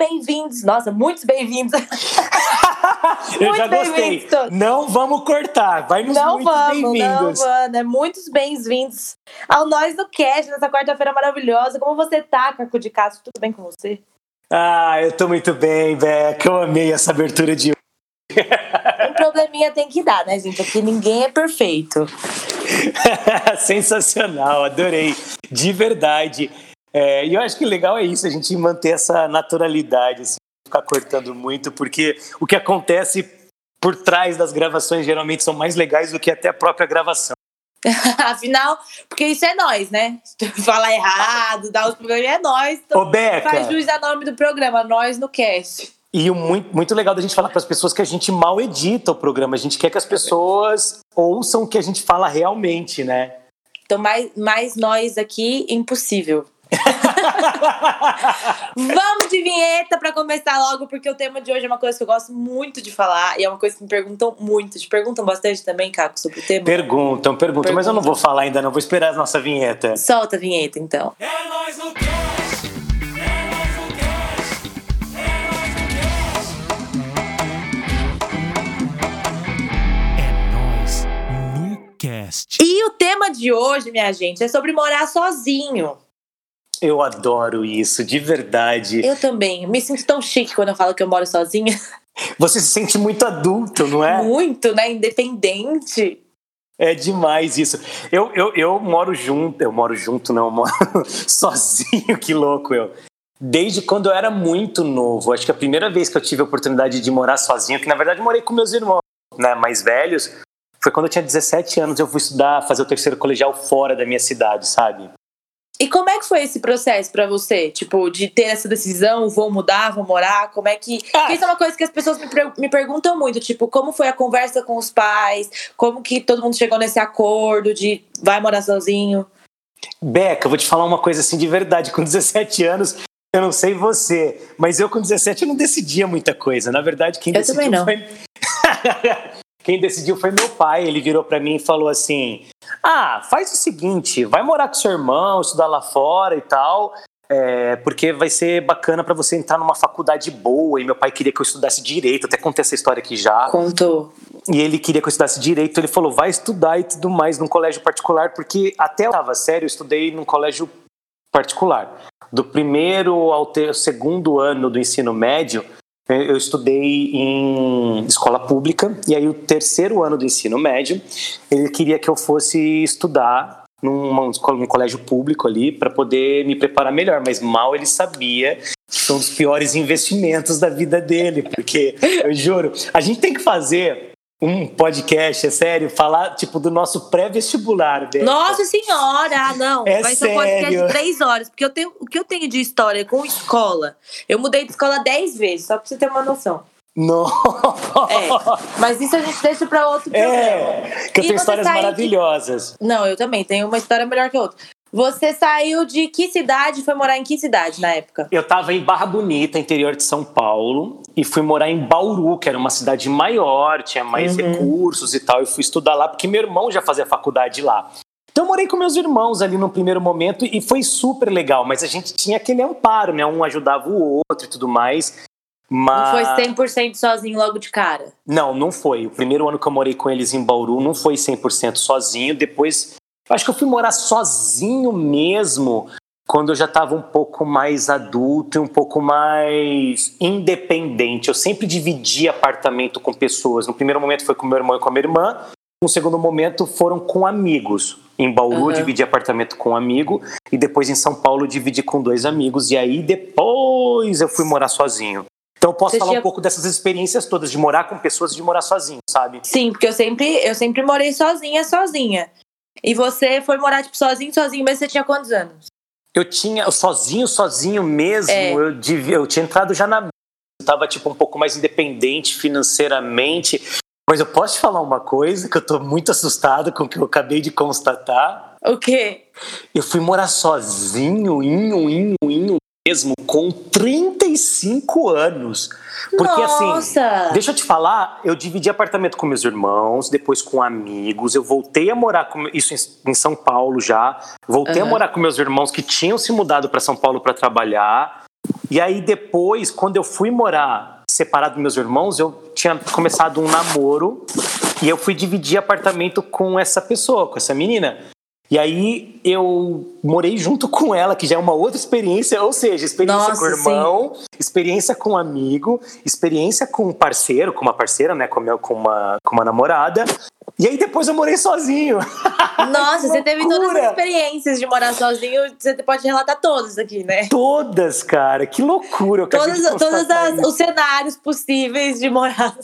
bem-vindos. Nossa, muitos bem-vindos. Eu já gostei. Não vamos cortar. Vai nos não muitos bem-vindos. Não vamos, né? Muitos bem-vindos ao Nós no Cast, nessa quarta-feira maravilhosa. Como você tá, Caco de Castro? Tudo bem com você? Ah, eu tô muito bem, Beca. Eu amei essa abertura de um probleminha tem que dar, né, gente? Aqui ninguém é perfeito. Sensacional, adorei. De verdade. É, e eu acho que legal é isso, a gente manter essa naturalidade, assim, ficar cortando muito, porque o que acontece por trás das gravações geralmente são mais legais do que até a própria gravação. Afinal, porque isso é nós, né? Falar errado, dar os problemas é nós. Então Ô, Beca. Faz juiz a nome do programa, nós no cast. E o muito, muito legal da gente falar para as pessoas que a gente mal edita o programa. A gente quer que as pessoas ouçam o que a gente fala realmente, né? Então, mais, mais nós aqui, impossível. Vamos de vinheta para começar logo, porque o tema de hoje é uma coisa que eu gosto muito de falar e é uma coisa que me perguntam muito. Te perguntam bastante também, Caco, sobre o tema? Perguntam, perguntam, perguntam. mas eu não vou falar ainda, não. Vou esperar a nossa vinheta. Solta a vinheta, então. É nós no cast, é nós no cast, é nós no cast. E o tema de hoje, minha gente, é sobre morar sozinho. Eu adoro isso, de verdade. Eu também. Me sinto tão chique quando eu falo que eu moro sozinha. Você se sente muito adulto, não é? Muito, né? Independente. É demais isso. Eu, eu, eu moro junto, eu moro junto, não, eu moro sozinho, que louco eu. Desde quando eu era muito novo. Acho que a primeira vez que eu tive a oportunidade de morar sozinho, que na verdade morei com meus irmãos né, mais velhos, foi quando eu tinha 17 anos, eu fui estudar, fazer o terceiro colegial fora da minha cidade, sabe? E como é que foi esse processo para você? Tipo, de ter essa decisão, vou mudar, vou morar? Como é que. Ah. Porque isso é uma coisa que as pessoas me, me perguntam muito. Tipo, como foi a conversa com os pais? Como que todo mundo chegou nesse acordo de vai morar sozinho? Beca, eu vou te falar uma coisa assim de verdade. Com 17 anos, eu não sei você, mas eu com 17 eu não decidia muita coisa. Na verdade, quem eu decidiu também não. foi. quem decidiu foi meu pai. Ele virou para mim e falou assim: ah, faz o seguinte, vai morar com seu irmão, estudar lá fora e tal, é, porque vai ser bacana para você entrar numa faculdade boa. E meu pai queria que eu estudasse direito, até contei essa história aqui já. Contou. E ele queria que eu estudasse direito, ele falou, vai estudar e tudo mais num colégio particular, porque até eu estava sério, eu estudei num colégio particular. Do primeiro ao ter, segundo ano do ensino médio, eu estudei em escola pública e aí o terceiro ano do ensino médio ele queria que eu fosse estudar numa, num colégio público ali para poder me preparar melhor, mas mal ele sabia que são os piores investimentos da vida dele, porque eu juro, a gente tem que fazer um podcast, é sério, falar tipo do nosso pré-vestibular. Nossa senhora, ah, não. É Vai sério. ser um podcast de três horas. Porque eu tenho, o que eu tenho de história com escola? Eu mudei de escola dez vezes, só pra você ter uma noção. Não. É, mas isso a gente deixa pra outro programa. É, que eu E tenho histórias de- maravilhosas. Não, eu também tenho uma história melhor que a outra. Você saiu de que cidade? Foi morar em que cidade na época? Eu estava em Barra Bonita, interior de São Paulo, e fui morar em Bauru, que era uma cidade maior, tinha mais Uhum. recursos e tal. E fui estudar lá porque meu irmão já fazia faculdade lá. Então eu morei com meus irmãos ali no primeiro momento e foi super legal, mas a gente tinha aquele amparo, né? Um ajudava o outro e tudo mais. Mas... Não foi 100% sozinho logo de cara? Não, não foi. O primeiro ano que eu morei com eles em Bauru não foi 100% sozinho. Depois, eu acho que eu fui morar sozinho mesmo quando eu já estava um pouco mais adulto e um pouco mais independente. Eu sempre dividi apartamento com pessoas. No primeiro momento foi com meu irmão e com a minha irmã. No segundo momento foram com amigos. Em Bauru eu Uhum. dividi apartamento com um amigo e depois em São Paulo eu dividi com dois amigos. E aí depois eu fui morar sozinho. Então eu posso Você falar tinha- um pouco dessas experiências todas, de morar com pessoas e de morar sozinho, sabe? Sim, porque eu sempre, eu sempre morei sozinha, sozinha. E você foi morar, tipo, sozinho, sozinho, mas você tinha quantos anos? Eu tinha, sozinho, sozinho mesmo, É. eu, devia, eu tinha entrado já na. Eu tava, tipo, um pouco mais independente financeiramente. Mas eu posso te falar uma coisa que eu tô muito assustado com o que eu acabei de constatar. O quê? Eu fui morar sozinho, inho, inho, inho mesmo, com 35 anos. Porque assim, Nossa! deixa eu te falar, eu dividi apartamento com meus irmãos, depois com amigos, eu voltei a morar com isso em- São Paulo já, voltei a Aham. morar com meus irmãos que tinham se mudado para São Paulo para trabalhar. E aí depois, quando eu fui morar separado dos meus irmãos, eu tinha começado um namoro e eu fui dividir apartamento com essa pessoa, com essa menina. E aí eu morei junto com ela, que já é uma outra experiência, ou seja, experiência Nossa, com irmão, experiência com amigo, experiência com um parceiro, com uma parceira, né, com, meu, com, uma, com uma namorada. E aí depois eu morei sozinho. Nossa, você teve todas as experiências de morar sozinho, você pode relatar todas aqui, né? Todas, cara, que loucura. Todos isso. os cenários possíveis de morar.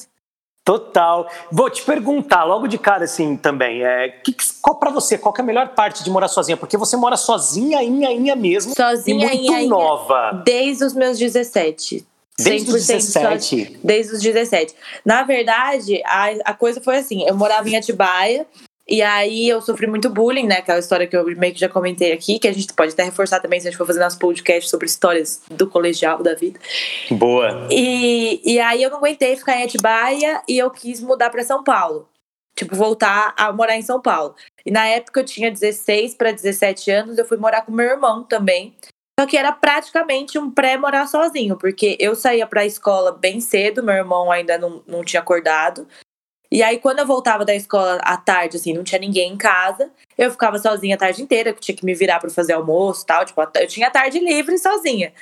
Total. Vou te perguntar logo de cara assim também, é, que, qual para você, qual é a melhor parte de morar sozinha? Porque você mora sozinha, inha, inha mesmo, Sozinha, e muito inha, nova. Desde os meus 17. Desde os 100% 17? sozinha. Desde os 17. Na verdade, a, a coisa foi assim: eu morava em Atibaia. E aí eu sofri muito bullying, né? Aquela história que eu meio que já comentei aqui, que a gente pode até reforçar também se a gente for fazer nosso podcast sobre histórias do colegial da vida. Boa. E, e aí eu não aguentei ficar em Atibaia e eu quis mudar para São Paulo. Tipo, voltar a morar em São Paulo. E na época eu tinha 16 para 17 anos, eu fui morar com meu irmão também. Só que era praticamente um pré-morar sozinho, porque eu saía pra escola bem cedo, meu irmão ainda não, não tinha acordado. E aí, quando eu voltava da escola à tarde, assim, não tinha ninguém em casa, eu ficava sozinha a tarde inteira, que tinha que me virar pra fazer almoço e tal. Tipo, eu tinha a tarde livre sozinha.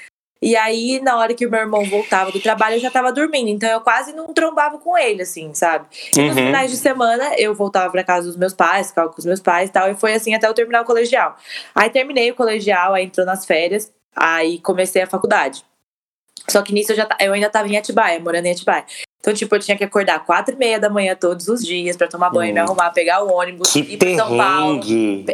E aí, na hora que o meu irmão voltava do trabalho, eu já tava dormindo. Então eu quase não trombava com ele, assim, sabe? E nos Uhum. finais de semana, eu voltava pra casa dos meus pais, ficava com os meus pais e tal. E foi assim até eu terminar o colegial. Aí terminei o colegial, aí entrou nas férias, aí comecei a faculdade. Só que nisso eu, já, eu ainda tava em Atibaia, morando em Atibaia. Então, tipo, eu tinha que acordar quatro e meia da manhã todos os dias pra tomar banho, Hum. me arrumar, pegar o ônibus, Que ir pra São Paulo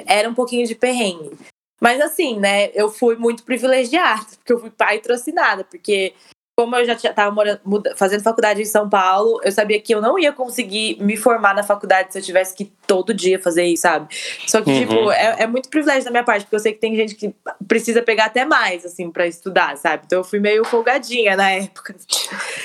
era um pouquinho de perrengue. Mas assim, né, eu fui muito privilegiada, porque eu fui patrocinada, porque como eu já tinha, tava morando, muda- fazendo faculdade em São Paulo, eu sabia que eu não ia conseguir me formar na faculdade se eu tivesse que todo dia fazer isso, sabe? Só que, Uhum. tipo, é, é muito privilégio da minha parte, porque eu sei que tem gente que precisa pegar até mais, assim, pra estudar, sabe? Então eu fui meio folgadinha na época.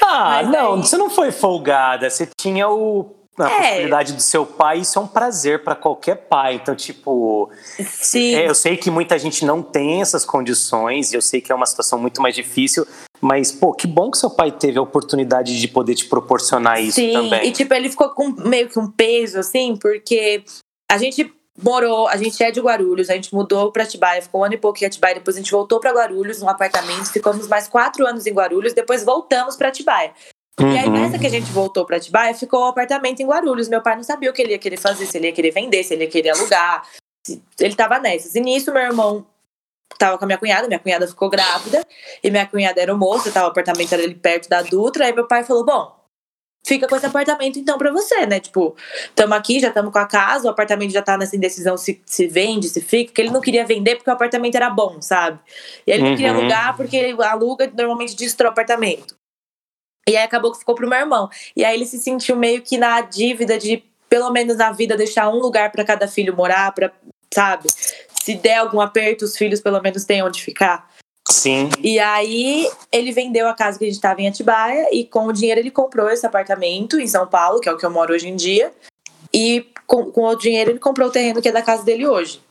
Ah, Mas não, aí- você não foi folgada, você tinha o a É. possibilidade do seu pai, isso é um prazer pra qualquer pai. Então, tipo, Sim. É, eu sei que muita gente não tem essas condições, e eu sei que é uma situação muito mais difícil, mas, pô, que bom que seu pai teve a oportunidade de poder te proporcionar isso Sim, também. e tipo, ele ficou com meio que um peso, assim, porque a gente morou, a gente é de Guarulhos, a gente mudou pra Atibaia, ficou um ano e pouco em Atibaia, depois a gente voltou pra Guarulhos, num apartamento, ficamos mais quatro anos em Guarulhos, depois voltamos pra Atibaia. E aí, Uhum. nessa que a gente voltou pra Atibaia, ficou o apartamento em Guarulhos. Meu pai não sabia o que ele ia querer fazer, se ele ia querer vender, se ele ia querer alugar. Ele tava nessas. E nisso, meu irmão tava com a minha cunhada, minha cunhada ficou grávida, e minha cunhada era moça, tava o apartamento era ali perto da Dutra, aí meu pai falou, bom, fica com esse apartamento então pra você, né? Tipo, tamo aqui, já estamos com a casa, o apartamento já tá nessa indecisão se, se vende, se fica, porque ele não queria vender porque o apartamento era bom, sabe? E ele não queria Uhum. alugar porque ele aluga normalmente destrói o apartamento. E aí acabou que ficou pro meu irmão. E aí ele se sentiu meio que na dívida de, pelo menos na vida, deixar um lugar pra cada filho morar, pra, sabe? Se der algum aperto, os filhos pelo menos têm onde ficar. Sim. E aí ele vendeu a casa que a gente tava em Atibaia e com o dinheiro ele comprou esse apartamento em São Paulo, que é o que eu moro hoje em dia. E com, com o dinheiro ele comprou o terreno que é da casa dele hoje.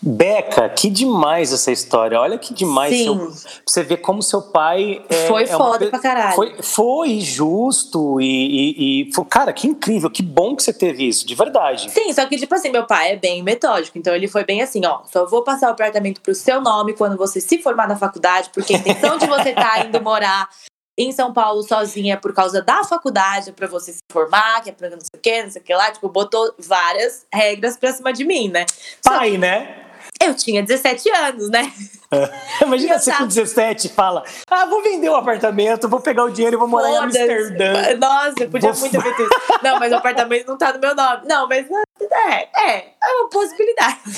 Beca, que demais essa história. Olha que demais. Seu, você vê como seu pai é, Foi é uma foda pe- pra caralho. Foi, foi justo e, e, e foi- cara, que incrível, que bom que você teve isso, de verdade. Sim, só que, tipo assim, meu pai é bem metódico. Então ele foi bem assim, ó. Só vou passar o apartamento pro seu nome quando você se formar na faculdade, porque a intenção de você tá indo morar em São Paulo sozinha por causa da faculdade, é pra você se formar, que é pra não sei o que, não sei o que lá. Tipo, botou várias regras pra cima de mim, né? Só Pai, né? Eu tinha 17 anos, né? Imagina Eu você tava- com 17 fala: Ah, vou vender o apartamento, vou pegar o dinheiro e vou morar em. Amsterdã. Nossa, eu podia Vou- muito ter feito isso. Não, mas o apartamento não tá no meu nome. Não, mas é, é, é uma possibilidade.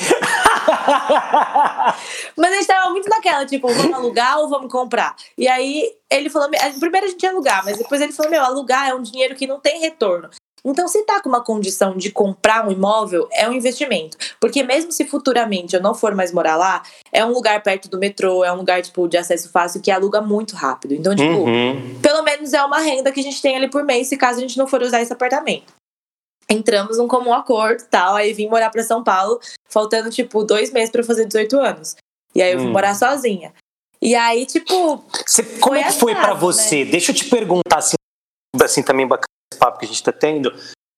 Mas a gente tava muito naquela, tipo, vamos alugar ou vamos comprar? E aí ele falou, primeiro a gente ia alugar, mas depois ele falou, meu, alugar é um dinheiro que não tem retorno. Então, se tá com uma condição de comprar um imóvel, é um investimento. Porque mesmo se futuramente eu não for mais morar lá, é um lugar perto do metrô, é um lugar, tipo, de acesso fácil que aluga muito rápido. Então, tipo, Uhum. pelo menos é uma renda que a gente tem ali por mês, se caso a gente não for usar esse apartamento. Entramos num comum acordo tal, aí vim morar pra São Paulo, faltando, tipo, dois meses pra eu fazer 18 anos. E aí eu fui Hum. morar sozinha. E aí, tipo, Você- como é que foi pra assado, você? Deixa eu te perguntar assim, assim também bacana papo que a gente tá tendo.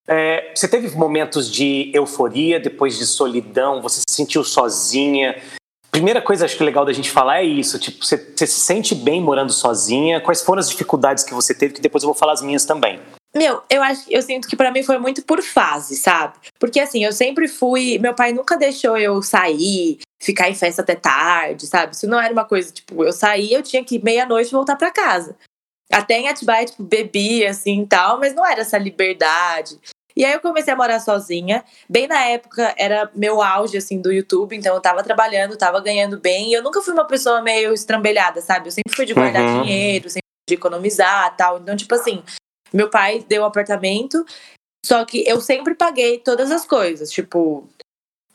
É, você teve momentos de euforia, depois de solidão, você se sentiu sozinha? Primeira coisa acho que legal da gente falar é isso, tipo, você, você se sente bem morando sozinha? Quais foram as dificuldades que você teve? Que depois eu vou falar as minhas também. Meu, eu acho eu sinto que pra mim foi muito por fase, sabe? Porque assim, eu sempre fui, meu pai nunca deixou eu sair, ficar em festa até tarde, sabe? Isso não era uma coisa, tipo, eu saía, eu tinha que meia-noite voltar pra casa. Até em Atibaia, tipo, bebia assim tal, mas não era essa liberdade. E aí eu comecei a morar sozinha. Bem na época era meu auge assim do YouTube, então eu tava trabalhando, tava ganhando bem. E eu nunca fui uma pessoa meio estrambelhada, sabe? Eu sempre fui de guardar Uhum. dinheiro, sempre fui de economizar, tal. Então, tipo assim, meu pai deu um apartamento, só que eu sempre paguei todas as coisas, tipo,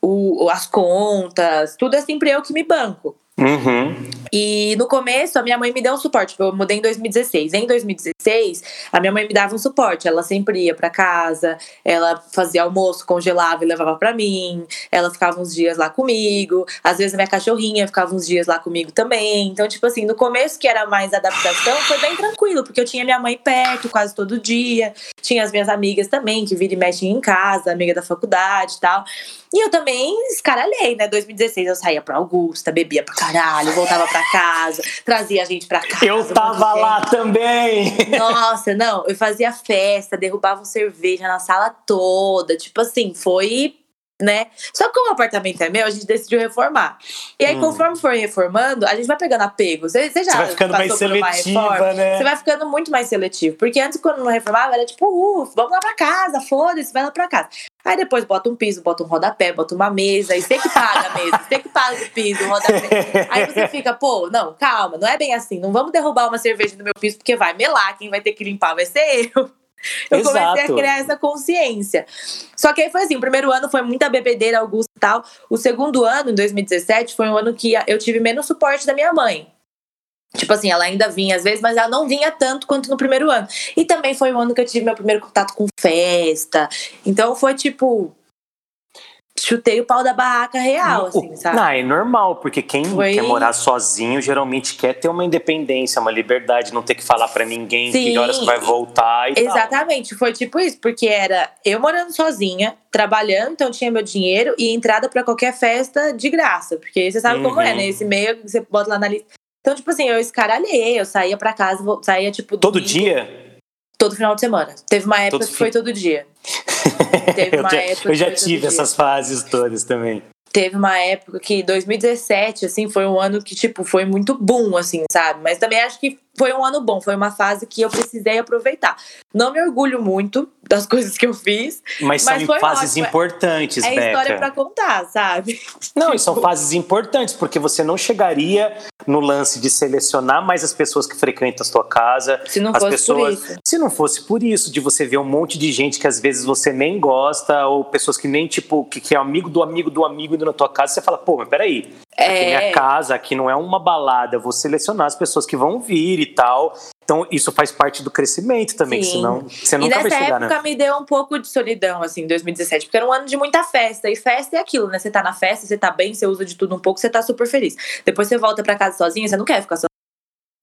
o, as contas, tudo é sempre eu que me banco. Uhum. E no começo, a minha mãe me deu um suporte. Tipo, eu mudei em 2016. Em 2016, a minha mãe me dava um suporte. Ela sempre ia pra casa, ela fazia almoço, congelava e levava pra mim. Ela ficava uns dias lá comigo. Às vezes a minha cachorrinha ficava uns dias lá comigo também. Então, tipo assim, no começo, que era mais adaptação, foi bem tranquilo, porque eu tinha minha mãe perto quase todo dia. Tinha as minhas amigas também, que vira e mexe em casa, amiga da faculdade e tal. E eu também escaralhei, né? 2016 eu saía pra Augusta, bebia pra caralho, voltava pra casa, trazia a gente pra casa. um Eu tava lá também! Nossa, não, eu fazia festa, derrubavam cerveja na sala toda. Tipo assim, foi, né? Só que como o apartamento é meu, a gente decidiu reformar. E aí, Hum. conforme for reformando, a gente vai pegando apego. Você, você já Você vai ficando mais seletiva, né? Você vai ficando muito mais seletivo. Porque antes, quando não reformava, era tipo, uh, vamos lá pra casa, foda-se, vai lá pra casa. Aí depois bota um piso, bota um rodapé, bota uma mesa, e você que paga a mesa, você que paga o piso, o rodapé. Aí você fica, pô, não, calma, não é bem assim. Não vamos derrubar uma cerveja no meu piso, porque vai melar, quem vai ter que limpar vai ser eu. Eu comecei a Exato. criar essa consciência. Só que aí foi assim: o primeiro ano foi muita bebedeira, Augusto e tal. O segundo ano, em 2017, foi um ano que eu tive menos suporte da minha mãe. Tipo assim, ela ainda vinha às vezes, mas ela não vinha tanto quanto no primeiro ano. E também foi o ano que eu tive meu primeiro contato com festa. Então foi tipo. Chutei o pau da barraca real, assim, sabe? Não, é normal, porque quem Foi- quer morar sozinho geralmente quer ter uma independência, uma liberdade, não ter que falar pra ninguém Sim. que horas que vai voltar e tal. Exatamente, foi tipo isso, porque era eu morando sozinha, trabalhando, então tinha meu dinheiro e entrada pra qualquer festa de graça, porque você sabe como é, Uhum. né? Esse meio que você bota lá na lista. Então, tipo assim, eu escaralhei, eu saía pra casa, saía tipo Todo domingo, dia? todo final de semana. Teve uma época Todo que foi todo dia. Teve eu uma já, época eu que já foi todo tive dia. essas fases todas também. Teve uma época que 2017, assim, foi um ano que, tipo, foi muito boom, assim, sabe? Mas também acho que foi um ano bom, foi uma fase que eu precisei aproveitar. Não me orgulho muito das coisas que eu fiz. Mas, Mas são fases ótimo. importantes, É Beca. história pra contar, sabe? Não, e são fases importantes, porque você não chegaria no lance de selecionar mais as pessoas que frequentam a sua casa. Se não as fosse pessoas, por isso. Se não fosse por isso, de você ver um monte de gente que às vezes você nem gosta, ou pessoas que nem, tipo, que, que é amigo do amigo do amigo indo na tua casa, você fala, pô, mas peraí, é minha casa, aqui não é uma balada, vou selecionar as pessoas que vão vir e tal. Então, isso faz parte do crescimento também, Sim. senão você e nunca vai nessa chegar, época né? me deu um pouco de solidão, assim, 2017, porque era um ano de muita festa. E festa é aquilo, né? Você tá na festa, você tá bem, você usa de tudo um pouco, você tá super feliz. Depois você volta pra casa sozinha, você não quer ficar sozinha.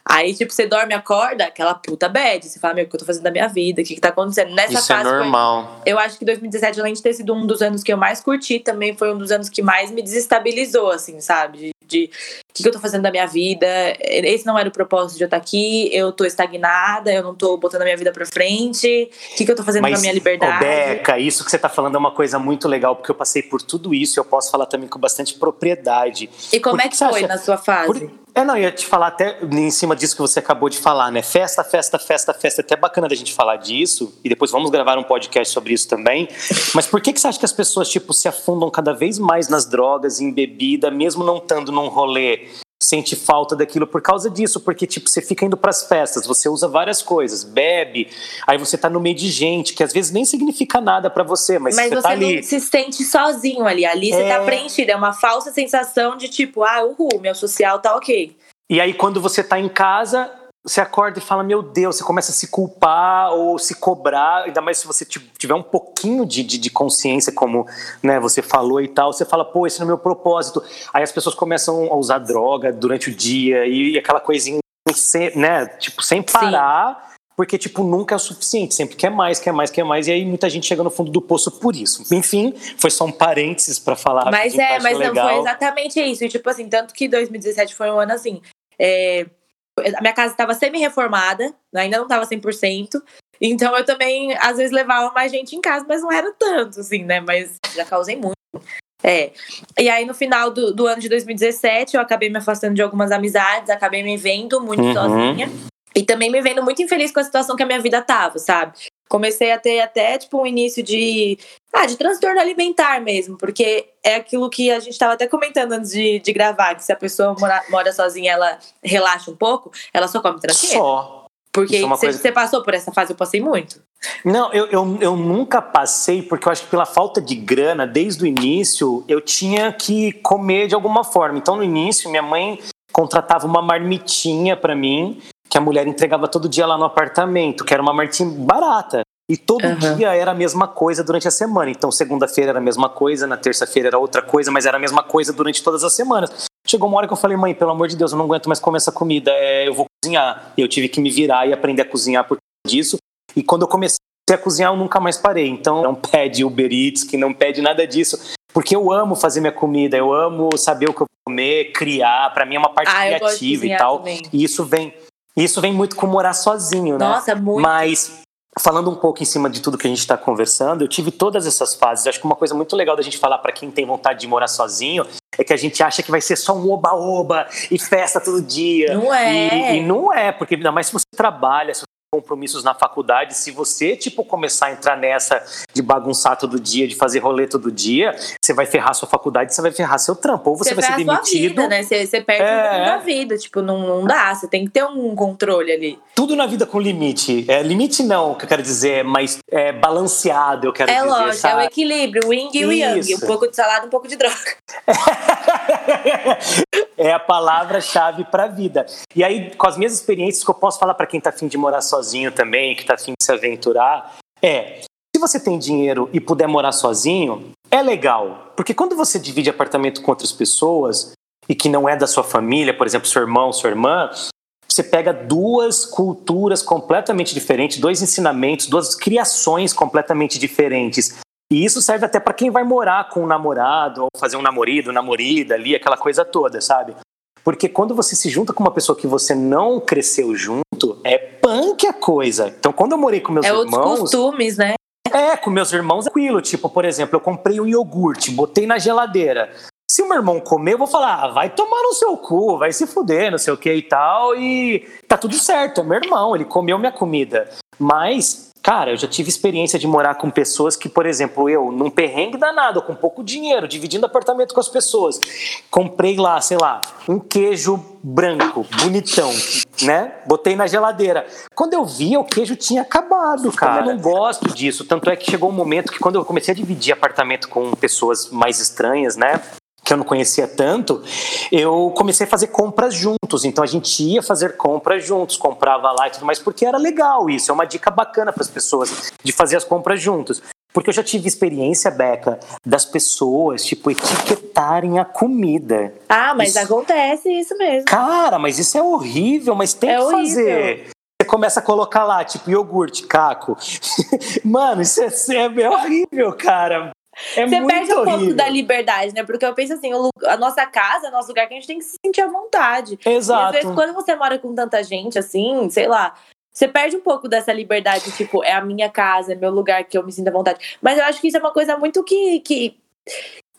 Aí, tipo, você dorme, acorda, aquela puta bad. Você fala, meu, o que eu tô fazendo da minha vida? O que que tá acontecendo? Nessa Isso é fase foi normal. Eu acho que 2017, além de ter sido um dos anos que eu mais curti, também foi um dos anos que mais me desestabilizou, assim, sabe? De, de o que, que eu tô fazendo da minha vida. Esse não era o propósito de eu estar aqui. Eu tô estagnada, eu não tô botando a minha vida pra frente. O que, que eu tô fazendo com a minha liberdade? Beca, isso que você está falando é uma coisa muito legal, porque eu passei por tudo isso e eu posso falar também com bastante propriedade. e como é que que foi acha? na sua fase? Por- É, não, eu ia te falar até em cima disso que você acabou de falar, né? Festa, festa, festa, festa. É até bacana da gente falar disso, e depois vamos gravar um podcast sobre isso também. Mas por que, que você acha que as pessoas, tipo, se afundam cada vez mais nas drogas, em bebida, mesmo não estando num rolê? Sente falta daquilo por causa disso, porque, tipo, você fica indo pras festas, você usa várias coisas, bebe, aí você tá no meio de gente, que às vezes nem significa nada pra você, mas, Mas você você tá ali. se sente sozinho ali. Ali você É. tá preenchido. É uma falsa sensação de tipo, ah, uhul, meu social tá ok. E aí, quando você tá em casa, você acorda e fala, meu Deus, você começa a se culpar ou se cobrar, ainda mais se você tiver um pouquinho de, de, de consciência, como né, você falou e tal, você fala, pô, esse não é o meu propósito. Aí as pessoas começam a usar droga durante o dia e aquela coisinha, sem, né, tipo, sem parar. Sim. Porque, tipo, nunca é o suficiente, sempre quer mais, quer mais, quer mais, e aí muita gente chega no fundo do poço por isso. Enfim, foi só um parênteses para falar. Mas é, mas legal. não foi exatamente isso. E, tipo assim, tanto que 2017 foi um ano assim. É, a minha casa estava semi-reformada, ainda não estava 100%. Então eu também, às vezes, levava mais gente em casa, mas não era tanto, assim, né? Mas já causei muito. É. E aí, no final do, do ano de 2017, eu acabei me afastando de algumas amizades, acabei me vendo muito uhum. sozinha. E também me vendo muito infeliz com a situação que a minha vida tava, sabe? Comecei a ter até, tipo, um início de. Ah, de transtorno alimentar mesmo, porque é aquilo que a gente estava até comentando antes de, de gravar, que se a pessoa mora, mora sozinha, ela relaxa um pouco, ela só come tranqueira. Só. Porque é você, coisa... passou por essa fase, eu passei muito. Não, eu, eu, eu nunca passei, porque eu acho que pela falta de grana, desde o início, eu tinha que comer de alguma forma. Então, no início, minha mãe contratava uma marmitinha para mim que a mulher entregava todo dia lá no apartamento, que era uma martim barata. E todo uhum. dia era a mesma coisa durante a semana. Então, segunda-feira era a mesma coisa, na terça-feira era outra coisa, mas era a mesma coisa durante todas as semanas. Chegou uma hora que eu falei, mãe, pelo amor de Deus, eu não aguento mais comer essa comida, é, eu vou cozinhar. E eu tive que me virar e aprender a cozinhar por disso. E quando eu comecei a cozinhar, eu nunca mais parei. Então, não pede Uber Eats, que não pede nada disso. Porque eu amo fazer minha comida, eu amo saber o que eu vou comer, criar. Para mim é uma parte ah, criativa e tal. Também. E isso vem isso vem muito com morar sozinho, né? Nossa, muito. Mas falando um pouco em cima de tudo que a gente está conversando, eu tive todas essas fases. Acho que uma coisa muito legal da gente falar para quem tem vontade de morar sozinho é que a gente acha que vai ser só um oba-oba e festa todo dia. Não é. E, e não é, porque ainda mais se você trabalha, se compromissos na faculdade, se você, tipo, começar a entrar nessa de bagunçar todo dia, de fazer rolê todo dia, você vai ferrar sua faculdade, você vai ferrar seu trampo, ou você, você vai ser demitido. Vida, né? Você, você perde é... um da vida, tipo, não, não dá, você tem que ter um controle ali. Tudo na vida com limite. É, limite não, o que eu quero dizer, mas é balanceado, eu quero é dizer. É lógico, é o equilíbrio, o yin e o yang, um pouco de salada, um pouco de droga. é a palavra-chave para a vida. E aí, com as minhas experiências que eu posso falar para quem está afim de morar sozinho também, que está afim de se aventurar, é: se você tem dinheiro e puder morar sozinho, é legal. Porque quando você divide apartamento com outras pessoas e que não é da sua família, por exemplo, seu irmão, sua irmã, você pega duas culturas completamente diferentes, dois ensinamentos, duas criações completamente diferentes. E isso serve até para quem vai morar com um namorado, ou fazer um namorido, namorida ali, aquela coisa toda, sabe? Porque quando você se junta com uma pessoa que você não cresceu junto, é punk a coisa. Então, quando eu morei com meus é irmãos. É outros costumes, né? É, com meus irmãos é tranquilo. Tipo, por exemplo, eu comprei um iogurte, botei na geladeira. Se o meu irmão comer, eu vou falar, ah, vai tomar no seu cu, vai se fuder, não sei o que e tal, e tá tudo certo, é meu irmão, ele comeu minha comida. Mas Cara, eu já tive experiência de morar com pessoas que, por exemplo, eu, num perrengue danado, com pouco dinheiro, dividindo apartamento com as pessoas, comprei lá, sei lá, um queijo branco, bonitão, né? Botei na geladeira. Quando eu vi, o queijo tinha acabado, cara. Eu não gosto disso. Tanto é que chegou um momento que, quando eu comecei a dividir apartamento com pessoas mais estranhas, né? Que eu não conhecia tanto, eu comecei a fazer compras juntos. Então a gente ia fazer compras juntos, comprava lá e tudo mais, porque era legal isso. É uma dica bacana para as pessoas de fazer as compras juntos. Porque eu já tive experiência, Beca, das pessoas, tipo, etiquetarem a comida. Ah, mas isso... acontece isso mesmo. Cara, mas isso é horrível, mas tem é que horrível. fazer. Você começa a colocar lá, tipo, iogurte, caco. Mano, isso é, é horrível, cara. É você perde um horrível. pouco da liberdade, né? Porque eu penso assim, a nossa casa, o nosso lugar que a gente tem que se sentir à vontade. Exato. E às vezes, quando você mora com tanta gente, assim, sei lá, você perde um pouco dessa liberdade, tipo, é a minha casa, é meu lugar que eu me sinto à vontade. Mas eu acho que isso é uma coisa muito que, que,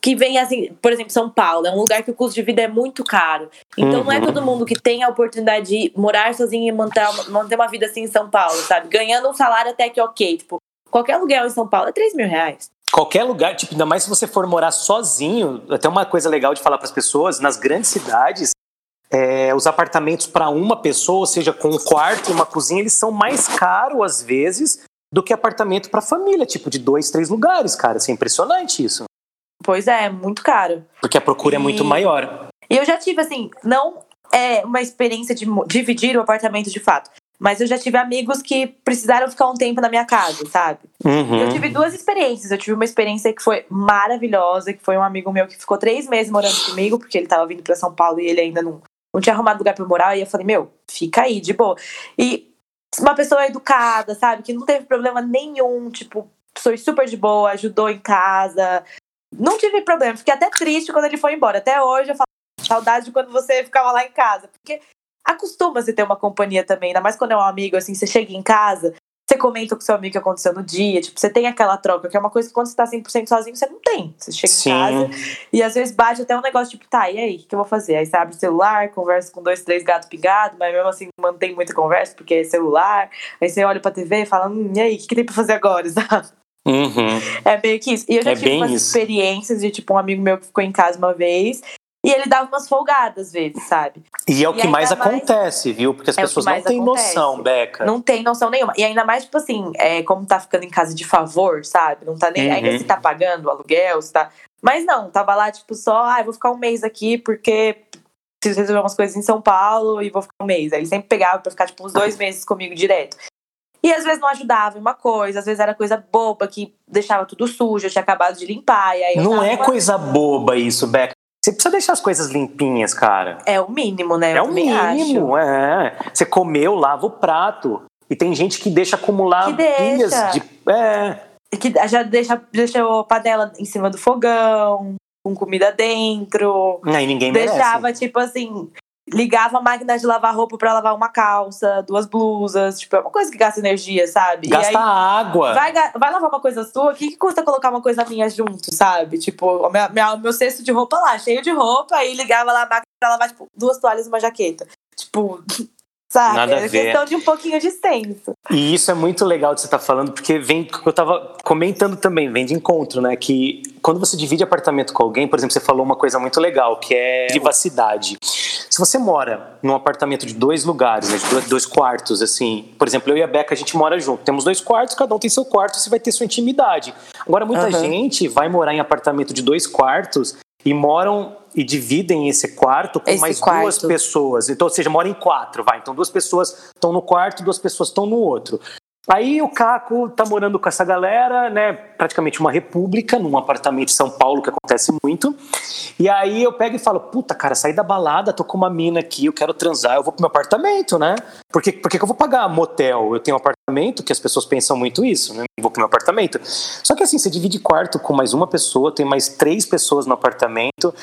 que vem assim, por exemplo, São Paulo, é um lugar que o custo de vida é muito caro. Então uhum. não é uhum. todo mundo que tem a oportunidade de morar sozinho e manter, manter uma vida assim em São Paulo, sabe? Ganhando um salário até que ok. Tipo, qualquer aluguel em São Paulo é 3 mil reais qualquer lugar, tipo, ainda mais se você for morar sozinho, até uma coisa legal de falar para as pessoas, nas grandes cidades, é, os apartamentos para uma pessoa, ou seja, com um quarto e uma cozinha, eles são mais caros às vezes do que apartamento para família, tipo de dois, três lugares, cara. Isso é impressionante isso. Pois é, muito caro. Porque a procura e... é muito maior. E eu já tive assim, não é uma experiência de dividir o apartamento de fato. Mas eu já tive amigos que precisaram ficar um tempo na minha casa, sabe? Uhum. Eu tive duas experiências. Eu tive uma experiência que foi maravilhosa, que foi um amigo meu que ficou três meses morando comigo, porque ele tava vindo pra São Paulo e ele ainda não, não tinha arrumado lugar pra eu morar. E eu falei, meu, fica aí, de boa. E uma pessoa educada, sabe? Que não teve problema nenhum, tipo, foi super de boa, ajudou em casa. Não tive problema. Fiquei até triste quando ele foi embora. Até hoje eu falo, saudade de quando você ficava lá em casa. Porque acostuma se ter uma companhia também, ainda mais quando é um amigo, assim, você chega em casa, você comenta com seu amigo o que aconteceu no dia, tipo, você tem aquela troca, que é uma coisa que quando você tá 100% sozinho, você não tem. Você chega Sim. em casa e às vezes bate até um negócio, tipo, tá, e aí, o que eu vou fazer? Aí você abre o celular, conversa com dois, três gatos pingados, mas mesmo assim mantém muita conversa, porque é celular, aí você olha pra TV e fala, hum, e aí, o que, que tem pra fazer agora, sabe? Uhum. É meio que isso. E eu já É tive umas isso. experiências de, tipo, um amigo meu que ficou em casa uma vez, e ele dava umas folgadas às vezes, sabe? E é o E que mais mais- acontece, viu? Porque as É pessoas não mais têm acontece. noção, Beca. Não tem noção nenhuma. E ainda mais, tipo assim, é, como tá ficando em casa de favor, sabe? Não tá nem. Uhum. Ainda se tá pagando o aluguel, se tá. Mas não, tava lá, tipo, só, ah, eu vou ficar um mês aqui porque preciso resolver umas coisas em São Paulo e vou ficar um mês. Aí ele sempre pegava pra ficar, tipo, uns dois meses comigo direto. E às vezes não ajudava em uma coisa, às vezes era coisa boba que deixava tudo sujo, eu tinha acabado de limpar. E aí Não é coisa boba isso, Beca. Você precisa deixar as coisas limpinhas, cara. É o mínimo, né? É o também acho. mínimo, é. Você comeu, lava o prato. E tem gente que deixa acumular Que deixa. pilhas de. É. que já deixa, deixa a panela em cima do fogão, com comida dentro. Aí ninguém merece. Deixava, tipo assim, ligava a máquina de lavar roupa pra lavar uma calça, duas blusas. Tipo, é uma coisa que gasta energia, sabe? Gasta aí, água. vai, vai lavar uma coisa sua, o que, que custa colocar uma coisa minha junto, sabe? Tipo, o meu cesto de roupa lá, cheio de roupa, aí ligava lá a máquina pra lavar, tipo, duas toalhas e uma jaqueta. Tipo, sabe? Nada a é ver. questão de um pouquinho de senso. E isso é muito legal de você estar falando, porque vem, eu estava comentando também, vem de encontro, né? Que quando você divide apartamento com alguém, por exemplo, você falou uma coisa muito legal, que é privacidade. Se você mora num apartamento de dois lugares, né, de dois, dois quartos, assim, por exemplo, eu e a Beca, a gente mora junto. Temos dois quartos, cada um tem seu quarto, você vai ter sua intimidade. Agora, muita Aham. gente vai morar em apartamento de dois quartos e moram e dividem esse quarto com Esse mais quarto. duas pessoas. Então, ou seja, moram em quatro, vai. Então, duas pessoas estão no quarto, duas pessoas estão no outro. Aí o Caco tá morando com essa galera, né? Praticamente uma república, num apartamento em São Paulo, que acontece muito. E aí eu pego e falo, puta, cara, saí da balada, tô com uma mina aqui, eu quero transar, eu vou pro meu apartamento, né? Por que, por que que eu vou pagar motel? Eu tenho um apartamento, que as pessoas pensam muito isso, né? Eu vou pro meu apartamento. Só que assim, você divide quarto com mais uma pessoa, tem mais três pessoas no apartamento.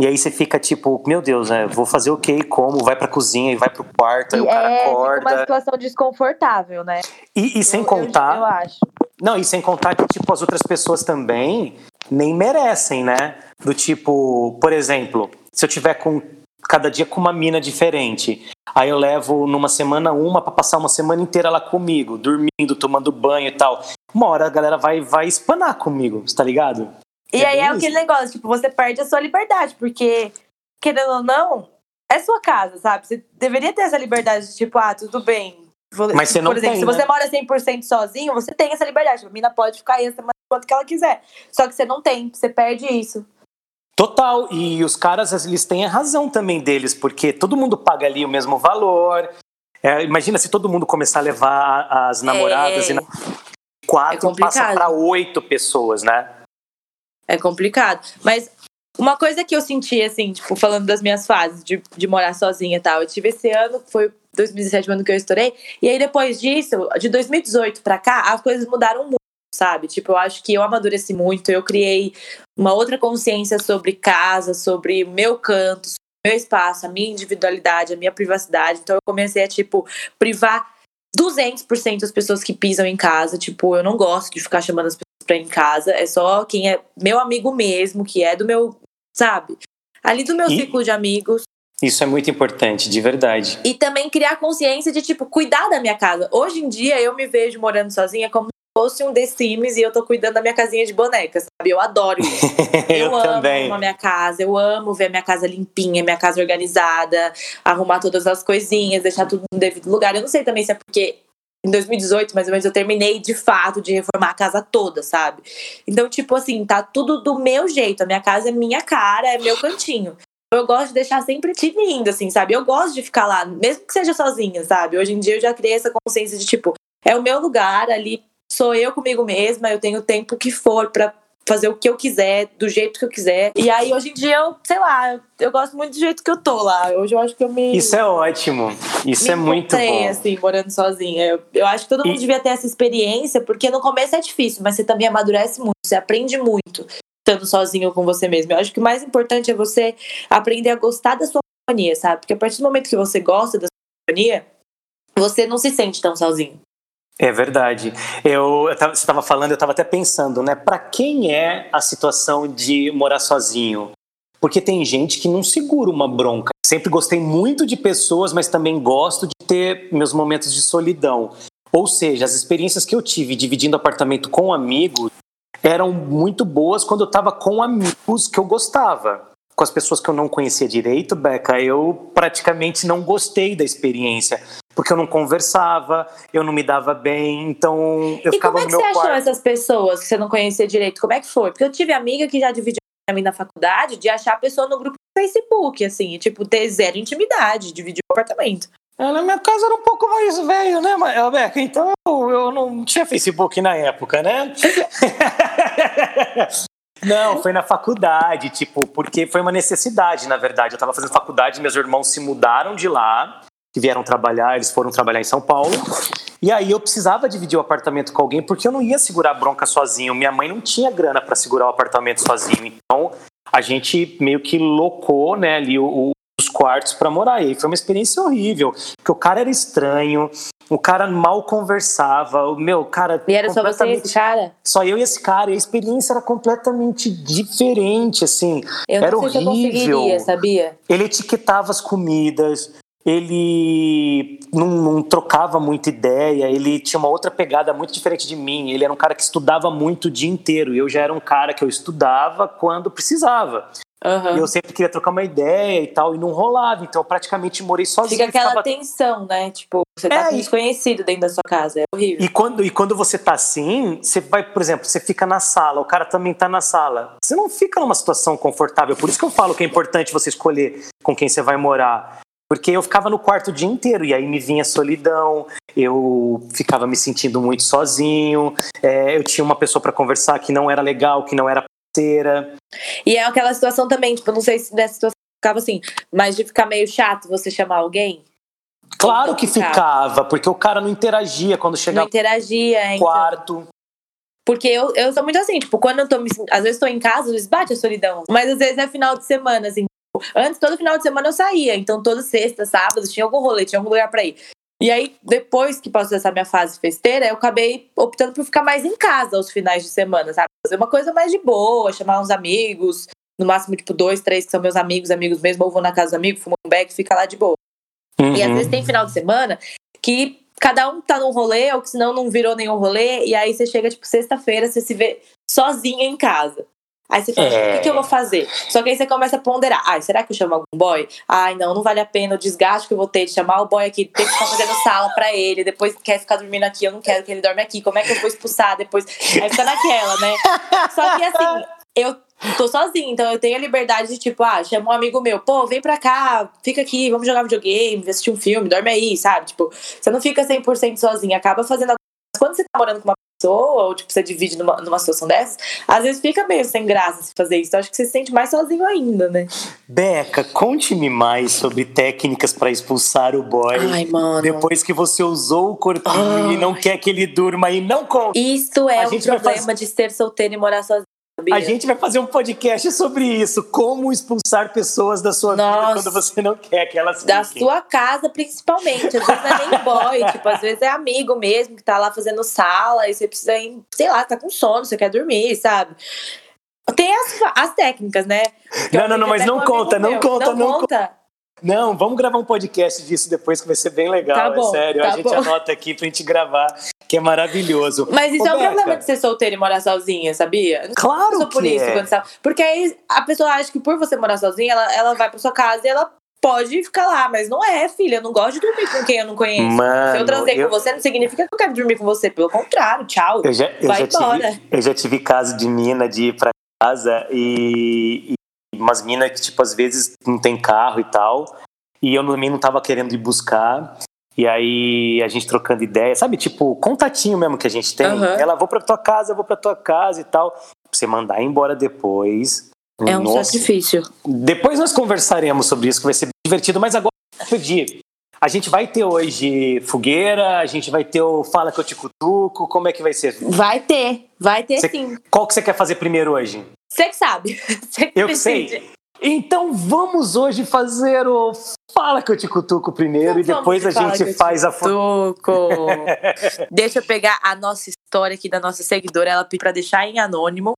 E aí você fica tipo, meu Deus, né? Vou fazer o quê? Como? Vai pra cozinha e vai pro quarto, aí o cara é, acorda. fica uma situação desconfortável, né? E, e sem Eu- eu- contar. eu acho. Não, e sem contar que, tipo, as outras pessoas também nem merecem, né? Do tipo, por exemplo, se eu tiver com cada dia com uma mina diferente, aí eu levo numa semana uma pra passar uma semana inteira lá comigo, dormindo, tomando banho e tal. Uma hora a galera vai, vai espanar comigo, você tá ligado? E É aí é aquele negócio, tipo, você perde a sua liberdade, porque, querendo ou não, é sua casa, sabe? Você deveria ter essa liberdade de, tipo, ah, tudo bem. Vou- Mas você não Por exemplo, tem, se você né? mora 100% sozinho, você tem essa liberdade. A mina pode ficar aí a semana quanto que ela quiser. Só que você não tem, você perde isso. Total, e os caras, eles têm a razão também deles, porque todo mundo paga ali o mesmo valor. É, imagina se todo mundo começar a levar as namoradas É. e na... quatro É passa para oito pessoas, né? É complicado. Mas uma coisa que eu senti, assim, tipo, falando das minhas fases de, de morar sozinha e tal, eu tive esse ano, foi 2017, o ano que eu estourei, e aí depois disso, de 2018 pra cá, as coisas mudaram muito, sabe? Tipo, eu acho que eu amadureci muito, eu criei uma outra consciência sobre casa, sobre meu canto, sobre meu espaço, a minha individualidade, a minha privacidade. Então eu comecei a, tipo, privar 200% as pessoas que pisam em casa. Tipo, eu não gosto de ficar chamando as pessoas pra ir em casa. É só quem é meu amigo mesmo, que é do meu, sabe? Ali do meu E- ciclo de amigos. Isso é muito importante, de verdade. E também criar consciência de, tipo, cuidar da minha casa. Hoje em dia, eu me vejo morando sozinha como se fosse um The Sims e eu tô cuidando da minha casinha de bonecas, sabe? Eu adoro isso. Eu, amo também. a minha casa, eu amo ver a minha casa limpinha, minha casa organizada, arrumar todas as coisinhas, deixar tudo no devido lugar. Eu não sei também se é porque em 2018, mais ou menos, eu terminei de fato de reformar a casa toda, sabe? Então, tipo assim, tá tudo do meu jeito. A minha casa é minha cara, é meu cantinho. eu gosto de deixar sempre tinindo, assim, sabe? Eu gosto de ficar lá, mesmo que seja sozinha, sabe? Hoje em dia eu já criei essa consciência de tipo, é o meu lugar, ali sou eu comigo mesma, eu tenho o tempo que for pra fazer o que eu quiser, do jeito que eu quiser. E aí, hoje em dia, eu, sei lá, eu, eu gosto muito do jeito que eu tô lá. Hoje eu acho que eu me. Isso é ótimo. Isso é muito bom. assim, morando sozinha. Eu, eu acho que todo mundo E- devia ter essa experiência, porque no começo é difícil, mas você também amadurece muito, você aprende muito estando sozinho com você mesmo. Eu acho que o mais importante é você aprender a gostar da sua companhia, sabe? Porque a partir do momento que você gosta da sua companhia, você não se sente tão sozinho. É verdade. Eu, eu tava- você estava falando, eu estava até pensando, né? Para quem é a situação de morar sozinho? Porque tem gente que não segura uma bronca. Sempre gostei muito de pessoas, mas também gosto de ter meus momentos de solidão. Ou seja, as experiências que eu tive dividindo apartamento com amigos eram muito boas quando eu estava com amigos que eu gostava. Com as pessoas que eu não conhecia direito, Beca, eu praticamente não gostei da experiência. Porque eu não conversava, eu não me dava bem, então eu e ficava como é que no você meu achou quarto. essas pessoas que você não conhecia direito? Como é que foi? Porque eu tive amiga que já dividiu pra mim na faculdade de achar a pessoa no grupo do Facebook, assim, e, tipo, ter zero intimidade, dividir o apartamento. É, Na minha casa era um pouco mais velho, né, Ma- Beca? Então eu não tinha Facebook na época, né? Não, foi na faculdade, tipo, porque foi uma necessidade, na verdade. Eu tava fazendo faculdade, meus irmãos se mudaram de lá, que vieram trabalhar, eles foram trabalhar em São Paulo. E aí eu precisava dividir o apartamento com alguém, porque eu não ia segurar a bronca sozinho. Minha mãe não tinha grana para segurar o apartamento sozinho. Então a gente meio que locou, né, ali o- os quartos para morar. E foi uma experiência horrível, porque o cara era estranho, o cara mal conversava, o meu, cara. E era só você e esse cara? só eu e esse cara, e a experiência era completamente diferente, assim. Eu não Era sei se eu horrível. conseguiria, sabia? Ele etiquetava as comidas, ele não, não trocava muita ideia, ele tinha uma outra pegada muito diferente de mim. Ele era um cara que estudava muito o dia inteiro, e eu já era um cara que eu estudava quando precisava. E eu sempre queria trocar uma ideia e tal, e não rolava. Então eu praticamente morei sozinho. Fica aquela ficava- tensão, né? Tipo, você tá É, desconhecido dentro da sua casa. É horrível. E quando, e quando você tá assim, você vai, por exemplo, você fica na sala, o cara também tá na sala. Você não fica numa situação confortável. Por isso que eu falo que é importante você escolher com quem você vai morar. Porque eu ficava no quarto o dia inteiro e aí me vinha solidão, eu ficava me sentindo muito sozinho, é, eu tinha uma pessoa para conversar que não era legal, que não era parceira. E é aquela situação também, tipo, não sei se nessa situação ficava assim, mas de ficar meio chato você chamar alguém. Claro Não que ficava. ficava, porque o cara não interagia quando Não chegava interagia, no então. quarto. Porque eu, eu sou muito assim, tipo, quando eu tô me Às vezes tô em casa, às vezes bate a solidão. Mas às vezes é final de semana, assim. Tipo, Antes, todo final de semana eu saía. Então, toda sexta, sábado, tinha algum rolê, tinha algum lugar pra ir. E aí, depois que passou essa minha fase festeira, eu acabei optando por ficar mais em casa aos finais de semana, sabe? Fazer uma coisa mais de boa, chamar uns amigos. No máximo, tipo, dois, três que são meus amigos, amigos mesmo. Ou vou na casa do amigo, fumo um beck fica lá de boa. E às Uhum. vezes tem final de semana que cada um tá num rolê, ou que senão não virou nenhum rolê, e aí você chega, tipo, sexta-feira, você se vê sozinha em casa. Aí você fala, É. o que, que eu vou fazer? Só que aí você começa a ponderar. Ai, será que eu chamo algum boy? Ai, não, não vale a pena o desgaste que eu vou ter de chamar o boy aqui, ter que ficar fazendo sala pra ele, depois quer ficar dormindo aqui, eu não quero que ele dorme aqui, como é que eu vou expulsar depois? Aí fica naquela, né? Só que assim, eu tô sozinha, então eu tenho a liberdade de, tipo, ah, chama um amigo meu, pô, vem pra cá, fica aqui, vamos jogar videogame, assistir um filme, dorme aí, sabe? Tipo, você não fica 100% sozinha, acaba fazendo. Quando você tá morando com uma pessoa, ou tipo, você divide numa, numa situação dessas, às vezes fica meio sem graça se fazer isso. Acho que você se sente mais sozinho ainda, né? Beca, conte-me mais sobre técnicas para expulsar o boy. Ai, mano. Depois que você usou o corpinho Ai. e não quer que ele durma e não conta. Isso é A o problema de ser solteiro e morar sozinho. Sabia? A gente vai fazer um podcast sobre isso. Como expulsar pessoas da sua vida Nossa. quando você não quer que elas Da fiquem. sua casa, principalmente. Às vezes não é nem boy, tipo, às vezes é amigo mesmo que tá lá fazendo sala e você precisa ir, sei lá, tá com sono, você quer dormir, sabe? Tem as, as técnicas, né? Não, não, não, mas não um amigo conta, não conta, não conta. Não, vamos gravar um podcast disso depois que vai ser bem legal. Tá bom, é sério. tá a gente bom. anota aqui pra gente gravar, que é maravilhoso. Mas isso Ô, é um Beca, problema de ser solteira e morar sozinha, sabia? Claro passou por que isso é. quando você... Porque aí a pessoa acha que por você morar sozinha, ela, ela vai pra sua casa e ela pode ficar lá. Mas não é, filha. Eu não gosto de dormir com quem eu não conheço. Mano, Se eu transei eu- com você, não significa que eu quero dormir com você. Pelo contrário, tchau. Eu já, eu, Vai já embora. tive, eu já tive caso de mina de ir pra casa e umas minas que, tipo, às vezes não tem carro e tal. E eu também não tava querendo ir buscar. E aí a gente trocando ideia, sabe? Tipo, contatinho mesmo que a gente tem. Aham. Ela, vou pra tua casa, vou pra tua casa e tal. Pra você mandar embora depois. É um Nossa. sacrifício. Depois nós conversaremos sobre isso, que vai ser divertido. Mas agora, eu pedi. A gente vai ter hoje fogueira, a gente vai ter o Fala que eu te cutuco. Como é que vai ser? Vai ter, vai ter sim. Qual que você quer fazer primeiro hoje? Você que sabe. Você que Eu decide. sei. Então vamos hoje fazer o Fala que eu te cutuco primeiro Então e depois a vamos gente faz a fo- Tuco. Deixa eu pegar a nossa história aqui da nossa seguidora. Ela pediu pra deixar em anônimo.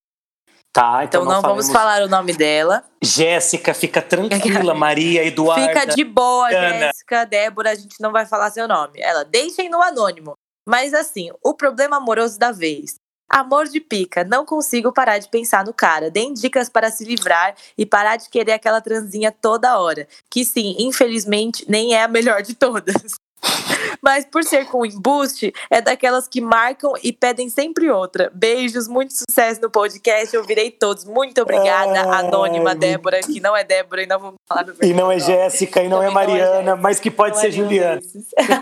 Tá, Então, então, não vamos falamos- falar o nome dela. Jéssica, fica tranquila, Maria, Eduarda. Fica de boa. Jéssica, Débora, a gente não vai falar seu nome. Ela, deixem no anônimo. Mas assim, o problema amoroso da vez. Amor de pica, não consigo parar de pensar no cara. Deem dicas para se livrar e parar de querer aquela transinha toda hora. Que sim, infelizmente, nem é a melhor de todas. Mas por ser com embuste, é daquelas que marcam e pedem sempre outra. Beijos, muito sucesso no podcast. Eu virei todos. Muito obrigada, Ai, Anônima Débora, que não é Débora e não vamos falar do E não é. Jéssica, e não é não é Mariana, Jéssica. mas que pode Não ser é Juliana.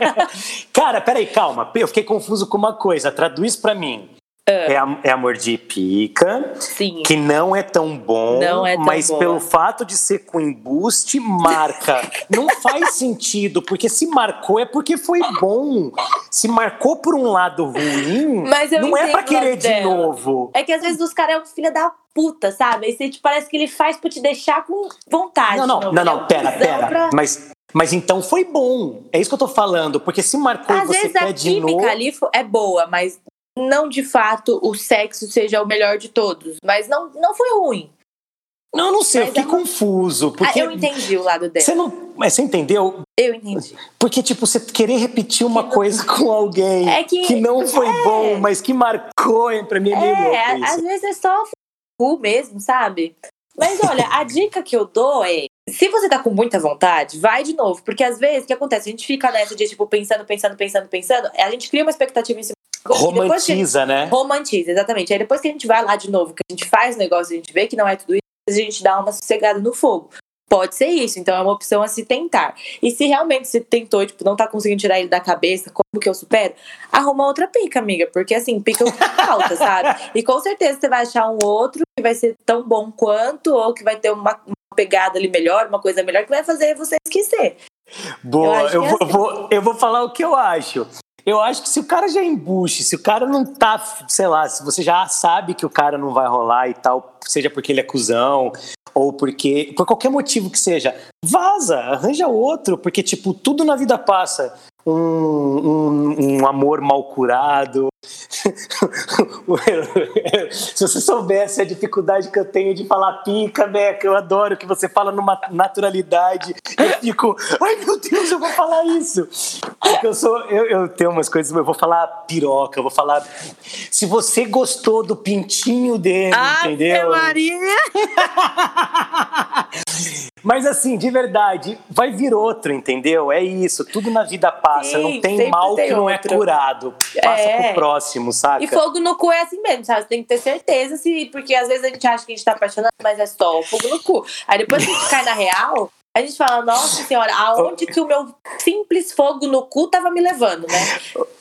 Cara, peraí, calma. Eu fiquei confuso com uma coisa. Traduz pra mim. É, é amor de pica, Sim. que não é tão bom, Não é tão mas boa. pelo fato de ser com embuste, marca. não faz sentido, porque se marcou é porque foi bom. Se marcou por um lado ruim, não é pra querer de dela. novo. É que às vezes os caras é um filho da puta, sabe? Aí você, tipo, parece que ele faz pra te deixar com vontade. Não, não, não, não, um pera, pera. pra- Mas, mas então foi bom. É isso que eu tô falando, porque se marcou e Às você vezes quer a de química novo. ali é boa, mas não de fato o sexo seja o melhor de todos. Mas não, não foi ruim. Não, eu não sei, eu Mas fiquei é confuso. Ah, Porque eu entendi o lado dela. Você não. Mas você entendeu? Eu entendi. Porque, tipo, você querer repetir uma Que não- coisa com alguém É que- não foi é. bom, mas que marcou? Pra mim é meio É, louco às vezes é só cu mesmo, sabe? Mas olha, a dica que eu dou é: se você tá com muita vontade, vai de novo. Porque às vezes o que acontece? A gente fica nessa de, tipo, pensando, pensando, pensando, pensando. A gente cria uma expectativa em cima. Que- Romantiza, né? Romantiza, exatamente. Aí depois que a gente vai lá de novo, que a gente faz o negócio, a gente vê que não é tudo isso, a gente dá uma sossegada no fogo. Pode ser isso, então é uma opção a se tentar. E se realmente você tentou, tipo, não tá conseguindo tirar ele da cabeça, como que eu supero? Arruma outra pica, amiga, porque assim, pica falta, sabe? E com certeza você vai achar um outro que vai ser tão bom quanto, ou que vai ter uma, uma pegada ali melhor, uma coisa melhor, que vai fazer você esquecer. Boa, eu, que é assim. vou- eu vou falar o que eu acho. Eu acho que se o cara já embuche, se o cara não tá, sei lá, se você já sabe que o cara não vai rolar e tal, seja porque ele é cuzão, ou porque, por qualquer motivo que seja, vaza, arranja outro, porque, tipo, tudo na vida passa. Um, um, um amor mal curado. Se você soubesse a dificuldade que eu tenho de falar pica, Beca, eu adoro que você fala numa naturalidade. Eu fico, ai meu Deus, eu vou falar isso. Porque eu sou, eu, eu tenho umas coisas, eu vou falar piroca, eu vou falar. Se você gostou do pintinho dele, entendeu? Maria! Mas assim, de verdade, vai vir outro, entendeu? É isso, tudo na vida passa. Sim, não tem mal tem que não é curado. Passa É. pro próximo, saca? E fogo no cu é assim mesmo, sabe? Você tem que ter certeza, se, porque às vezes a gente acha que a gente tá apaixonado, mas é só fogo no cu. Aí depois que a gente cai na real, a gente fala, nossa senhora, aonde que o meu simples fogo no cu tava me levando, né?